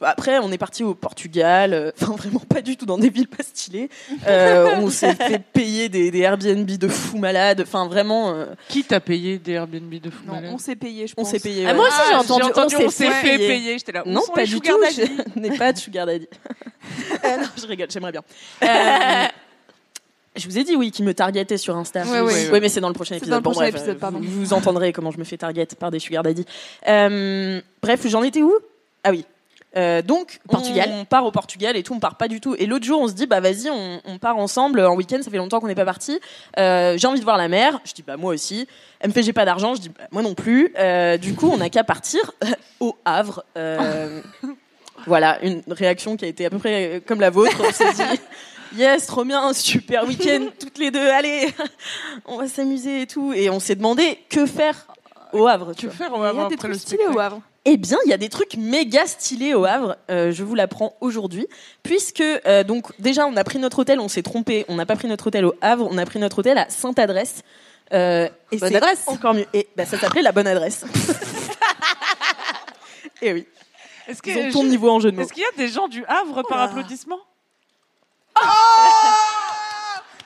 Speaker 1: après, on est parti au Portugal, euh, enfin vraiment pas du tout dans des villes pas stylées. Euh, on s'est fait payer des, des Airbnb de fous malades, enfin vraiment, euh,
Speaker 4: Qui t'a payé des Airbnb de fou
Speaker 6: Non,
Speaker 4: malade
Speaker 6: on s'est payé, je
Speaker 1: on
Speaker 6: pense.
Speaker 1: s'est payé.
Speaker 7: Ah, moi aussi, j'ai
Speaker 4: Ah,
Speaker 7: entendu,
Speaker 4: on s'est fait
Speaker 1: payer.
Speaker 4: payer. J'étais là. où
Speaker 1: Non,
Speaker 4: sont
Speaker 1: pas
Speaker 4: les
Speaker 1: du tout. Je n'ai pas de sugar daddy. Euh, non, je rigole, j'aimerais bien. Je vous ai dit oui, qui me targetait sur Insta.
Speaker 6: Ouais, ouais.
Speaker 1: Oui, mais c'est dans le prochain épisode.
Speaker 6: dans le prochain
Speaker 1: bref,
Speaker 6: épisode, pardon.
Speaker 1: Vous, vous entendrez comment je me fais target par des sugar daddy. Euh, bref, j'en étais où? Ah oui. Euh, donc,
Speaker 7: Portugal.
Speaker 1: on part au Portugal et tout, on part pas du tout. Et l'autre jour, on se dit, bah vas-y, on, on part ensemble en week-end, ça fait longtemps qu'on n'est pas parti. Euh, j'ai envie de voir la mer. Je dis, bah moi aussi. Elle me fait, j'ai pas d'argent. Je dis, bah, moi non plus. Euh, du coup, on n'a qu'à partir au Havre. Euh, voilà, une réaction qui a été à peu près comme la vôtre. On s'est dit, yes, trop bien, super week-end, toutes les deux, allez, on va s'amuser et tout. Et on s'est demandé que faire au Havre. Tu
Speaker 4: Que
Speaker 1: vois.
Speaker 4: faire on
Speaker 6: Il
Speaker 4: va
Speaker 6: y a des trucs stylés au Havre.
Speaker 1: Eh bien, il y a des trucs méga stylés au Havre. Euh, je vous l'apprends aujourd'hui, puisque euh, donc déjà on a pris notre hôtel, on s'est trompé, on n'a pas pris notre hôtel au Havre, on a pris notre hôtel à Sainte-Adresse. Euh, et
Speaker 7: Bonne adresse.
Speaker 1: Encore mieux. Et bah, ça s'appelait la bonne adresse. et oui,
Speaker 4: Est-ce
Speaker 1: ils ont
Speaker 4: que-
Speaker 1: ton niveau en jeu de mots.
Speaker 4: Est-ce qu'il y a des gens du Havre par applaudissement?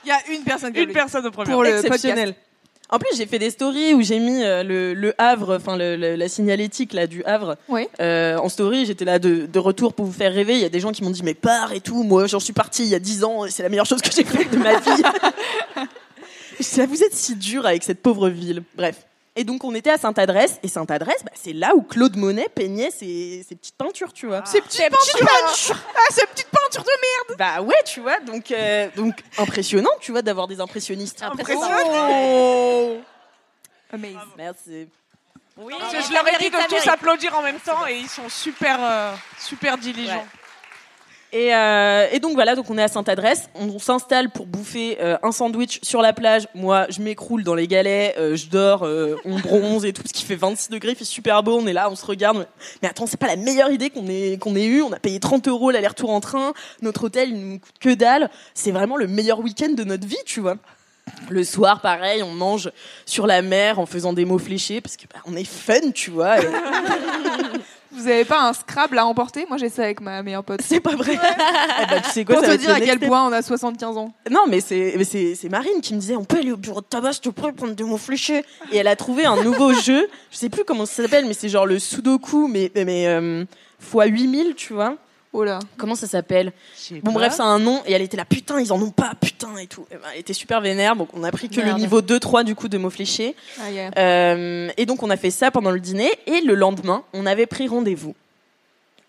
Speaker 6: Il y a une personne qui a
Speaker 4: Une personne au premier.
Speaker 6: Pour le
Speaker 1: exceptionnel. En plus, j'ai fait des stories où j'ai mis euh, le, le Havre, enfin le- le- la signalétique là du Havre euh, en story. J'étais là de, de retour pour vous faire rêver. Il y a des gens qui m'ont dit mais pars et tout. Moi, j'en suis partie il y a 10 ans. et C'est la meilleure chose que j'ai faite de ma vie. Je sais, vous êtes si dur avec cette pauvre ville. Bref. Et donc on était à Sainte-Adresse et Sainte-Adresse, bah, c'est là où Claude Monet peignait ses, ses petites peintures, tu vois.
Speaker 6: Ces petites peintures Ah, ces petites peintures de merde
Speaker 1: Bah ouais, tu vois. Donc euh, donc impressionnant, tu vois, d'avoir des impressionnistes.
Speaker 6: Oh Amazing.
Speaker 1: Merci.
Speaker 7: Oui,
Speaker 4: Parce que je leur ai dit de tous applaudir en même temps et ils sont super, euh, super diligents.
Speaker 1: Ouais. Et, euh, et donc voilà, donc on est à Sainte-Adresse, on, s'installe pour bouffer euh, un sandwich sur la plage. Moi, je m'écroule dans les galets, euh, je dors, euh, on bronze et tout, ce qui fait 26 degrés, il fait super beau. On est là, on se regarde. Mais attends, c'est pas la meilleure idée qu'on ait qu'on ait eu. On a payé 30 euros l'aller-retour en train. Notre hôtel, il nous coûte que dalle. C'est vraiment le meilleur week-end de notre vie, tu vois. Le soir, pareil, on mange sur la mer en faisant des mots fléchés parce que bah, on est fun, tu vois.
Speaker 6: Vous avez pas un Scrabble à emporter? Moi j'ai ça avec ma meilleure pote.
Speaker 1: C'est pas vrai. Eh ben, tu sais quoi,
Speaker 6: Pour
Speaker 1: ça
Speaker 6: te
Speaker 1: va être
Speaker 6: dire
Speaker 1: le
Speaker 6: à
Speaker 1: next
Speaker 6: quel
Speaker 1: step.
Speaker 6: point on a 75 ans.
Speaker 1: Non, mais c'est mais c'est c'est Marine qui me disait on peut aller au bureau de tabac, s'il te plaît, prendre des mots fléchés. Et elle a trouvé un nouveau jeu. Je sais plus comment ça s'appelle, mais c'est genre le Sudoku, mais mais euh, fois 8000, tu vois.
Speaker 6: Oh là.
Speaker 1: Comment ça s'appelle Bon bref, ça a un nom et elle était là putain, ils en ont pas, putain et tout. Et ben, elle était super vénère, donc on a pris que le niveau 2 3 du coup de mots fléchés.
Speaker 6: Ah, yeah.
Speaker 1: Euh, et donc on a fait ça pendant le dîner et le lendemain, on avait pris rendez-vous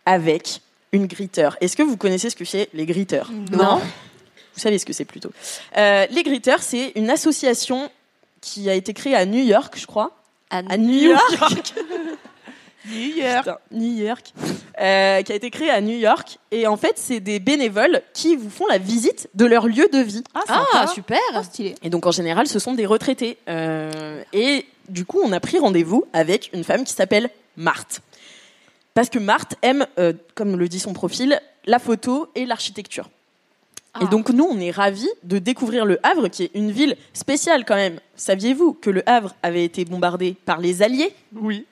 Speaker 1: avec une gritteur. Est-ce que vous connaissez ce que c'est les gritteurs?
Speaker 6: Non.
Speaker 1: Vous savez ce que c'est plutôt. Euh, les gritteurs, c'est une association qui a été créée à New York, je crois. À New York.
Speaker 4: New York.
Speaker 1: Putain, New York. Euh, qui a été créée à New York. Et en fait, c'est des bénévoles qui vous font la visite de leur lieu de vie.
Speaker 7: Ah, super.
Speaker 6: Ah, stylé.
Speaker 1: Et donc en général, ce sont des retraités. Euh, et du coup, on a pris rendez-vous avec une femme qui s'appelle Marthe. Parce que Marthe aime, euh, comme le dit son profil, la photo et l'architecture. Et donc nous, on est ravis de découvrir le Havre, qui est une ville spéciale quand même. Saviez-vous que le Havre avait été bombardé par les Alliés?
Speaker 4: Oui.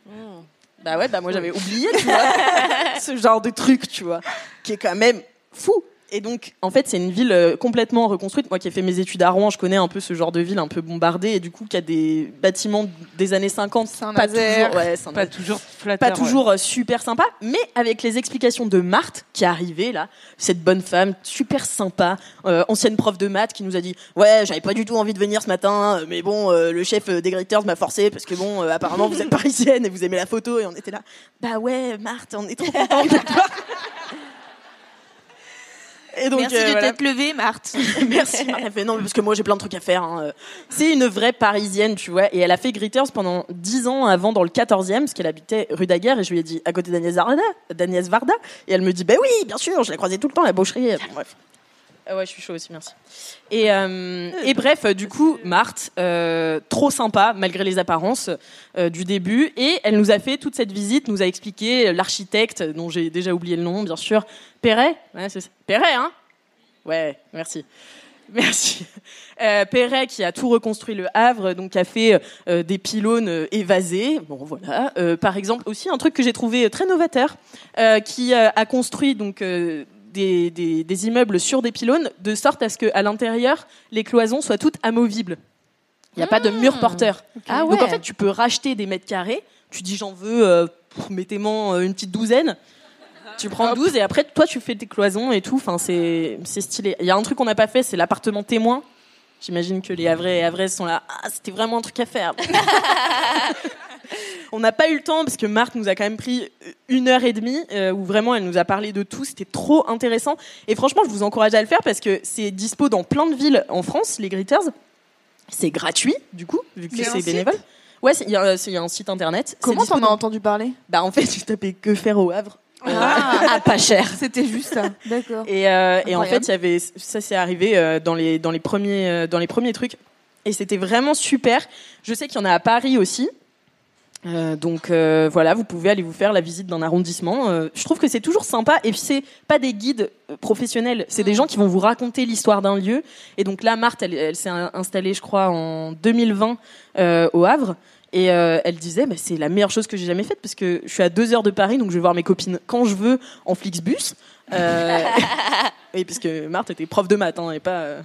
Speaker 1: Bah ouais, bah moi j'avais oublié, tu vois, ce genre de truc, tu vois, qui est quand même fou. Et donc, en fait, c'est une ville euh, complètement reconstruite. Moi qui ai fait mes études à Rouen, je connais un peu ce genre de ville un peu bombardée et du coup qui a des bâtiments des années 50. Pas toujours, ouais.
Speaker 4: Pas toujours flatteur.
Speaker 1: pas toujours euh, super sympa, mais avec les explications de Marthe qui est arrivée là, cette bonne femme super sympa, euh, ancienne prof de maths qui nous a dit ouais j'avais pas du tout envie de venir ce matin, mais bon euh, le chef des Gritters m'a forcé parce que bon euh, apparemment vous êtes parisienne et vous aimez la photo et on était là bah ouais Marthe on est trop contents de toi. Et donc,
Speaker 6: Merci
Speaker 1: euh,
Speaker 6: de
Speaker 1: voilà.
Speaker 6: t'être levée, Marthe.
Speaker 1: Merci. Marthe. Elle fait non, parce que moi j'ai plein de trucs à faire. hein. C'est une vraie parisienne, tu vois. Et elle a fait Gritters pendant 10 ans avant dans le 14e, parce qu'elle habitait rue Daguerre. Et je lui ai dit à côté d'Agnès Varda. Et elle me dit, bah oui, bien sûr, je la croisais tout le temps à la boucherie. Bref. Ah ouais, je suis chaud aussi, merci. Et, euh, bref, du coup, Marthe, euh, trop sympa, malgré les apparences euh, du début. Et elle nous a fait toute cette visite, nous a expliqué l'architecte, dont j'ai déjà oublié le nom, bien sûr, Perret. Ouais. Perret, hein? Ouais, merci. Merci. Euh, Perret qui a tout reconstruit le Havre, donc a fait des pylônes évasés. Bon voilà. Par exemple aussi un truc que j'ai trouvé très novateur, qui a construit donc des, des- des immeubles sur des pylônes de sorte à ce qu'à l'intérieur les cloisons soient toutes amovibles. Il n'y a pas de mur porteur.
Speaker 7: Ah
Speaker 1: Donc
Speaker 7: ouais.
Speaker 1: en fait tu peux racheter des mètres carrés. Tu dis j'en veux, euh, mettez-moi euh, une petite douzaine. Tu prends 12 et après, toi, tu fais tes cloisons et tout. Enfin, c'est c'est stylé. Il y a un truc qu'on n'a pas fait, c'est l'appartement témoin. J'imagine que les Havrais et Havraises sont là. Ah, c'était vraiment un truc à faire. On n'a pas eu le temps parce que Marthe nous a quand même pris une heure et demie euh, où vraiment elle nous a parlé de tout. C'était trop intéressant. Et franchement, je vous encourage à le faire parce que c'est dispo dans plein de villes en France, les Gritters. C'est gratuit, du coup, vu que c'est bénévole. Ouais, il y, a y un site internet.
Speaker 6: Comment t'en as entendu parler?
Speaker 1: Bah, en fait, tu tapais que faire au Havre. Euh,
Speaker 6: Ah,
Speaker 1: pas cher.
Speaker 6: C'était juste ça. D'accord.
Speaker 1: Et, euh, et en fait, il y avait ça c'est arrivé euh, dans les dans les premiers euh, dans les premiers trucs et c'était vraiment super. Je sais qu'il y en a à Paris aussi. Euh, donc euh, voilà, vous pouvez aller vous faire la visite d'un arrondissement. Euh, je trouve que c'est toujours sympa et puis c'est pas des guides professionnels, c'est des gens qui vont vous raconter l'histoire d'un lieu. Et donc là, Marthe, elle, elle s'est in- installée, je crois, en 2020 euh, au Havre. Et euh, elle disait, bah, c'est la meilleure chose que j'ai jamais faite parce que je suis à deux heures de Paris, donc je vais voir mes copines quand je veux en Flixbus. Euh, oui, parce que Marthe était prof de maths, hein, et pas euh,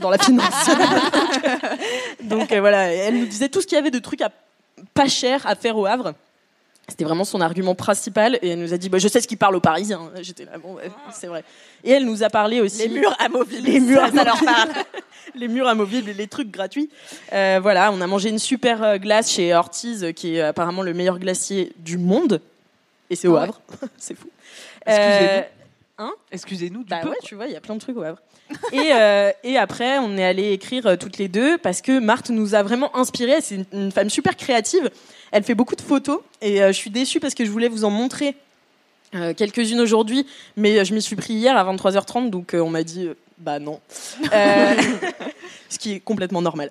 Speaker 1: dans la finance. donc euh, voilà, et elle nous disait tout ce qu'il y avait de trucs à pas cher à faire au Havre. C'était vraiment son argument principal et elle nous a dit bah, je sais ce qu'ils parlent aux Parisiens. J'étais là bon ouais, c'est vrai. Et elle nous a parlé aussi
Speaker 7: Les murs amovibles.
Speaker 1: les murs
Speaker 7: ça leur parle.
Speaker 1: les murs amovibles et les trucs gratuits. Euh, voilà, on a mangé une super euh, glace chez Ortiz, euh, qui est apparemment le meilleur glacier du monde. Et c'est au
Speaker 4: Ah.
Speaker 1: Havre. c'est fou. Euh, hein
Speaker 4: Excusez-nous du
Speaker 1: bah
Speaker 4: peu.
Speaker 1: ouais, tu vois, il y a plein de trucs au Havre. et, euh, et après, on est allé écrire euh, toutes les deux parce que Marthe nous a vraiment inspiré. C'est une, une femme super créative. Elle fait beaucoup de photos et euh, je suis déçue parce que je voulais vous en montrer euh, quelques-unes aujourd'hui, mais je m'y suis pris hier à 23h30, donc on m'a dit bah non. Ce qui est complètement normal.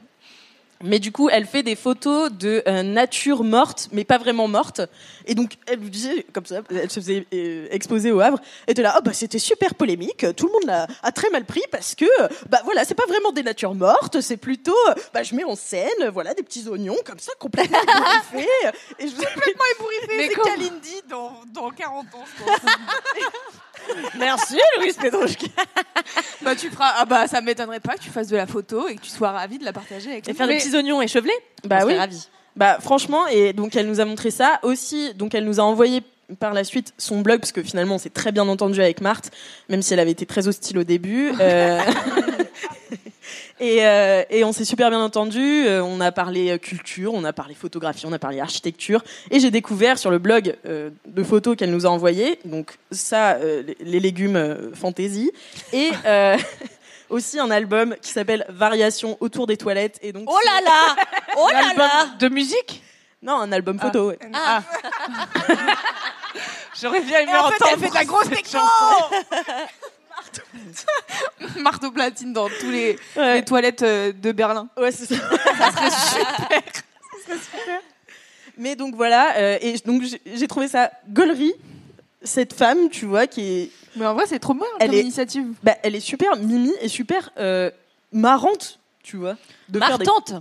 Speaker 1: Mais du coup, elle fait des photos de euh, nature morte, mais pas vraiment morte. Et donc, elle vous disait comme ça, elle se faisait euh, exposer au Havre. Elle était là, oh bah c'était super polémique. Tout le monde l'a a très mal pris parce que, bah voilà, c'est pas vraiment des natures mortes, c'est plutôt, bah je mets en scène, voilà, des petits oignons comme ça, complètement ébouriffés. Et je
Speaker 6: Complètement ébouriffé,
Speaker 4: Mais
Speaker 6: c'est Kalindi dans, dans 40 ans, je pense.
Speaker 7: Merci, Louis Pedrochka.
Speaker 6: bah, tu feras. Ah, bah, ça m'étonnerait pas que tu fasses de la photo et que tu sois ravi de la partager avec
Speaker 7: Et faire des petits oignons échevelés
Speaker 1: Bah oui.
Speaker 7: ravis.
Speaker 1: Bah franchement, et donc elle nous a montré ça aussi. Donc elle nous a envoyé par la suite son blog parce que finalement on s'est très bien entendu avec Marthe, même si elle avait été très hostile au début. Euh, et, euh, et on s'est super bien entendu. Euh, on a parlé euh, culture, on a parlé photographie, on a parlé architecture. Et j'ai découvert sur le blog euh, de photos qu'elle nous a envoyées, donc ça, euh, les- légumes euh, fantasy, et euh, aussi un album qui s'appelle Variations autour des toilettes. Et donc
Speaker 7: Oh là là Oh là
Speaker 4: Album
Speaker 7: là
Speaker 4: de musique
Speaker 1: non, un album photo. ouais.
Speaker 7: Ah.
Speaker 4: J'aurais bien aimé
Speaker 6: Et en fait, elle fait de la grosse techno. Marteau platine dans tous les,
Speaker 1: Ouais.
Speaker 6: les toilettes euh, de Berlin.
Speaker 1: Ouais, c'est ça. Mais donc voilà, euh, et donc j'ai- trouvé ça gaulerie, cette femme, tu vois, qui est,
Speaker 6: Mais en vrai, c'est trop bien
Speaker 1: Elle
Speaker 6: comme
Speaker 1: est-
Speaker 6: initiative.
Speaker 1: bah, elle est super mimi et super euh, marrante, tu vois. De faire des-
Speaker 7: Martante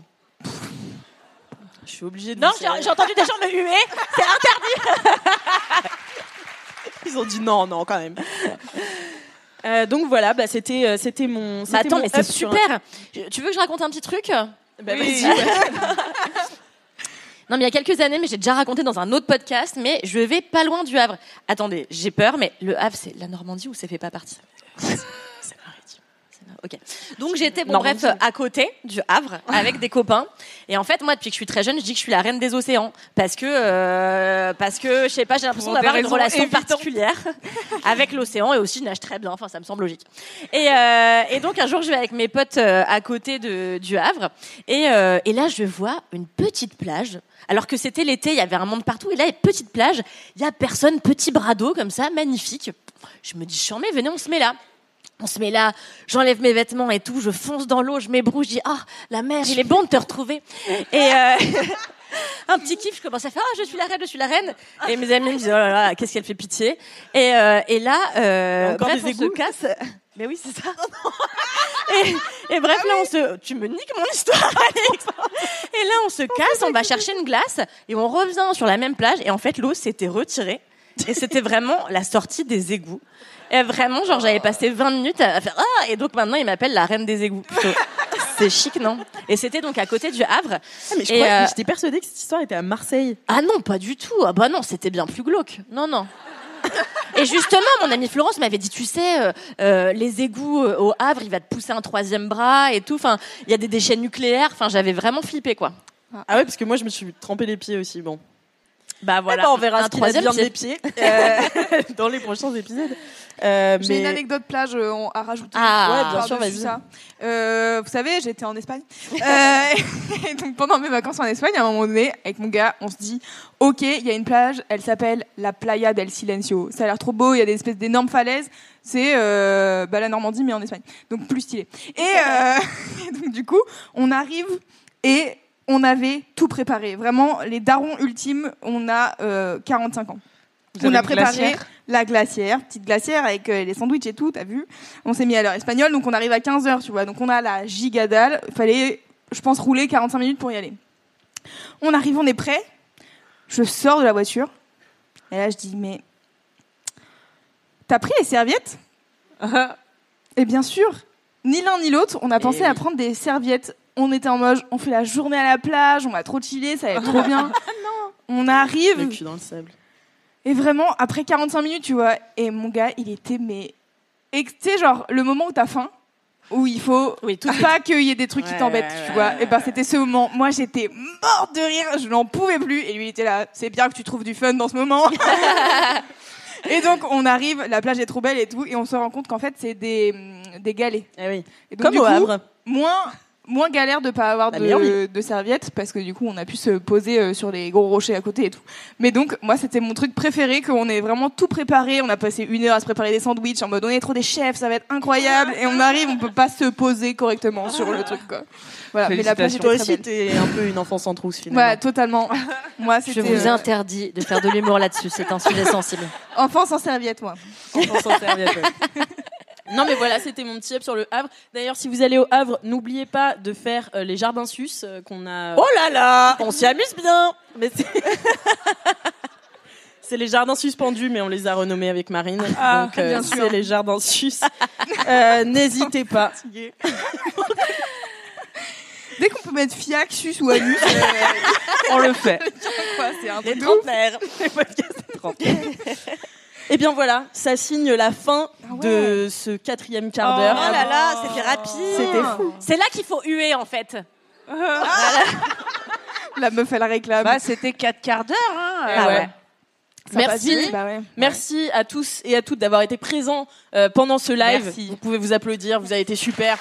Speaker 1: Je suis obligée de.
Speaker 7: Non, j'ai entendu des gens me huer. C'est interdit.
Speaker 1: Ils ont dit non, non, quand même. Euh, donc voilà, bah, c'était euh, c'était mon. C'était
Speaker 5: attends,
Speaker 1: mon
Speaker 5: mais c'est super. Je- Tu veux que je raconte un petit truc?
Speaker 1: Bah,
Speaker 6: Oui.
Speaker 1: vas-y.
Speaker 5: Non, mais il y a quelques années, mais j'ai déjà raconté dans un autre podcast, mais je vais pas loin du Havre. Attendez, j'ai peur, mais le Havre, c'est la Normandie ou ça fait pas partie C'est maritime. C'est mar- Ok. Donc j'étais bon bref à côté du Havre avec des copains. Et en fait moi depuis que je suis très jeune je dis que je suis la reine des océans. Parce que euh, parce que je sais pas j'ai l'impression d'avoir une relation
Speaker 6: évidentes.
Speaker 5: particulière avec l'océan. Et aussi je nage très bien. Enfin ça me semble logique. Et, euh, et donc un jour je vais avec mes potes euh, à côté de, du Havre. Et, euh, et là je vois une petite plage. Alors que c'était l'été il y avait un monde partout. Et là petite plage. Il y a personne petit bras d'eau comme ça magnifique. Je me dis chambé venez on se met là on se met là, j'enlève mes vêtements et tout, je fonce dans l'eau, je m'ébrouche, je dis ah la mer, il est bon de te retrouver. Et euh, un petit kiff, je commence à faire ah je suis la reine, je suis la reine. Et mes amis me disent oh là là, qu'est-ce qu'elle fait pitié. Et, euh, et là, euh,
Speaker 1: Encore
Speaker 5: bref,
Speaker 1: des
Speaker 5: on se casse. Mais oui c'est ça. et, et bref là on se, tu me niques mon histoire. Alex. Et là on se casse, on va chercher une glace et on revient sur la même plage et en fait l'eau s'était retirée. Et c'était vraiment la sortie des égouts. Et vraiment, genre, j'avais passé 20 minutes à faire Ah Et donc maintenant, il m'appelle la reine des égouts. plutôt. C'est chic, non? Et c'était donc à côté du Havre.
Speaker 1: Ah, mais je crois-
Speaker 5: euh,
Speaker 1: j'étais persuadée que cette histoire était à Marseille.
Speaker 5: Ah non, pas du tout. Ah bah non, c'était bien plus glauque. Non, non. Et justement, mon amie Florence m'avait dit, tu sais, euh, euh, les égouts euh, au Havre, il va te pousser un troisième bras et tout. Enfin, il y a des déchets nucléaires. Enfin, j'avais vraiment flippé, quoi.
Speaker 1: Ah ouais, parce que moi je me suis trempé les pieds aussi. Bon.
Speaker 5: Bah
Speaker 1: Eh ben, on verra
Speaker 5: Un
Speaker 1: ce qu'il des pieds euh, dans les prochains épisodes. Euh,
Speaker 6: J'ai
Speaker 1: mais-
Speaker 6: une anecdote plage euh, on- à rajouter.
Speaker 5: Ah.
Speaker 1: Ouais, bien sûr, vas-y.
Speaker 6: ça. Euh, vous savez, j'étais en Espagne. Euh, et donc pendant mes vacances en Espagne, à un moment donné, avec mon gars, on se dit, ok, il y a une plage, elle s'appelle la Playa del Silencio. Ça a l'air trop beau, il y a des espèces d'énormes falaises. C'est euh, bah, la Normandie, mais en Espagne. Donc plus stylé. Et, euh, et donc du coup, on arrive et on avait tout préparé. Vraiment, les darons ultimes, on a euh, 45 ans.
Speaker 4: Vous
Speaker 6: on a préparé
Speaker 4: glacière
Speaker 6: la glacière, petite glacière avec euh, les sandwichs et tout, t'as vu On s'est mis à l'heure espagnole, donc on arrive à 15h, tu vois. Donc on a la gigadale. Il fallait, je pense, rouler 45 minutes pour y aller. On arrive, on est prêt. Je sors de la voiture. Et là, je dis, mais. T'as pris les serviettes? Et bien sûr, ni l'un ni l'autre, on a pensé à prendre des serviettes. On était en mode, on fait la journée à la plage, on va trop chiller, ça va être trop bien. On arrive.
Speaker 1: Le cul dans le sable.
Speaker 6: Et vraiment, après 45 minutes, tu vois, et mon gars, il était, mais. Et tu sais, genre, le moment où t'as faim, où il faut
Speaker 5: Oui, tout
Speaker 6: pas qu'il y ait des trucs qui t'embêtent,
Speaker 1: ouais,
Speaker 6: tu vois.
Speaker 1: ouais.
Speaker 6: Et ben, c'était ce moment. Moi, j'étais morte de rire, je n'en pouvais plus. Et lui, il était là, c'est bien que tu trouves du fun dans ce moment. et donc, on arrive, la plage est trop belle et tout, et on se rend compte qu'en fait, c'est des, des galets.
Speaker 1: Eh oui.
Speaker 6: Et donc,
Speaker 1: Comme
Speaker 6: du
Speaker 1: au
Speaker 6: coup,
Speaker 1: Havre.
Speaker 6: moins moins galère de pas avoir
Speaker 1: meilleure
Speaker 6: de, de serviettes parce que du coup on a pu se poser euh, sur les gros rochers à côté et tout. Mais donc moi c'était mon truc préféré qu'on ait vraiment tout préparé. On a passé une heure à se préparer des sandwichs en mode on est trop des chefs, ça va être incroyable et on arrive on peut pas se poser correctement sur le truc quoi. Voilà. Mais la plage était
Speaker 1: Toi
Speaker 6: très
Speaker 1: aussi, t'es un peu une enfant sans trousse finalement.
Speaker 6: Ouais, totalement. Moi,
Speaker 5: Je vous
Speaker 6: euh,
Speaker 5: interdis de faire de l'humour là-dessus. C'est un sujet sensible.
Speaker 6: enfant sans serviette, moi.
Speaker 1: Enfant sans serviette, ouais. Non mais voilà, c'était mon petit up sur le Havre. D'ailleurs, si vous allez au Havre, n'oubliez pas de faire euh, les jardins sus euh, qu'on a.
Speaker 5: Oh là là
Speaker 1: On s'y amuse bien. Mais c'est C'est les jardins suspendus, mais on les a renommés avec Marine.
Speaker 6: Ah,
Speaker 1: Donc, euh,
Speaker 6: bien sûr.
Speaker 1: c'est les jardins sus. Euh, N'hésitez pas.
Speaker 6: Dès qu'on peut mettre fiac, sus ou anus, euh,
Speaker 4: On le fait.
Speaker 6: quoi, c'est un
Speaker 1: Les
Speaker 6: truc de ouf.
Speaker 1: trentenaires. Les podcasts des trentenaires. Et bien voilà, ça signe la fin
Speaker 6: Ah ouais.
Speaker 1: de ce quatrième quart
Speaker 6: Oh
Speaker 1: d'heure.
Speaker 5: là là, c'était rapide.
Speaker 1: C'était fou.
Speaker 5: C'est là qu'il faut huer en fait.
Speaker 6: La meuf, elle réclame.
Speaker 4: Bah, c'était quatre quarts d'heure. Hein.
Speaker 1: Ah ouais.
Speaker 6: Ça passe
Speaker 1: Merci.
Speaker 6: bah ouais.
Speaker 1: Merci à tous et à toutes d'avoir été présents euh, pendant ce live.
Speaker 4: Merci.
Speaker 1: Vous pouvez vous applaudir, vous avez été super.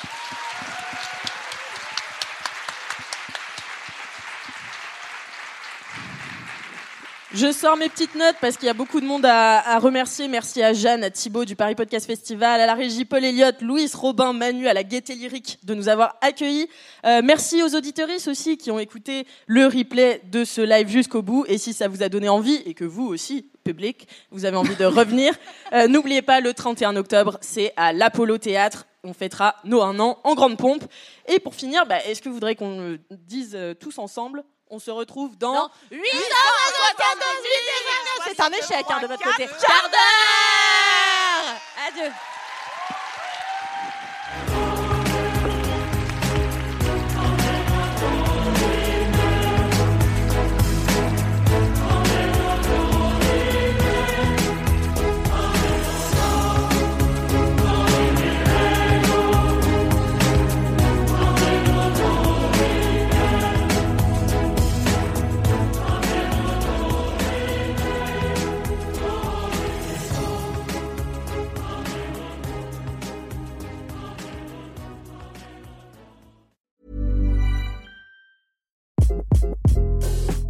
Speaker 1: Je sors mes petites notes parce qu'il y a beaucoup de monde à, à remercier. Merci à Jeanne, à Thibaut du Paris Podcast Festival, à la régie Paul Elliott, Louis, Robin, Manu, à la Gaieté Lyrique de nous avoir accueillis. Euh, merci aux auditeuristes aussi qui ont écouté le replay de ce live jusqu'au bout. Et si ça vous a donné envie et que vous aussi, public, vous avez envie de revenir, euh, n'oubliez pas le 31 octobre, c'est à l'Apollo Théâtre. On fêtera nos un an en grande pompe. Et pour finir, bah, est-ce que vous voudriez qu'on le dise euh, tous ensemble? On se retrouve dans...
Speaker 5: Dans 8 C'est un échec hein, de votre côté. Quart d'heure Adieu.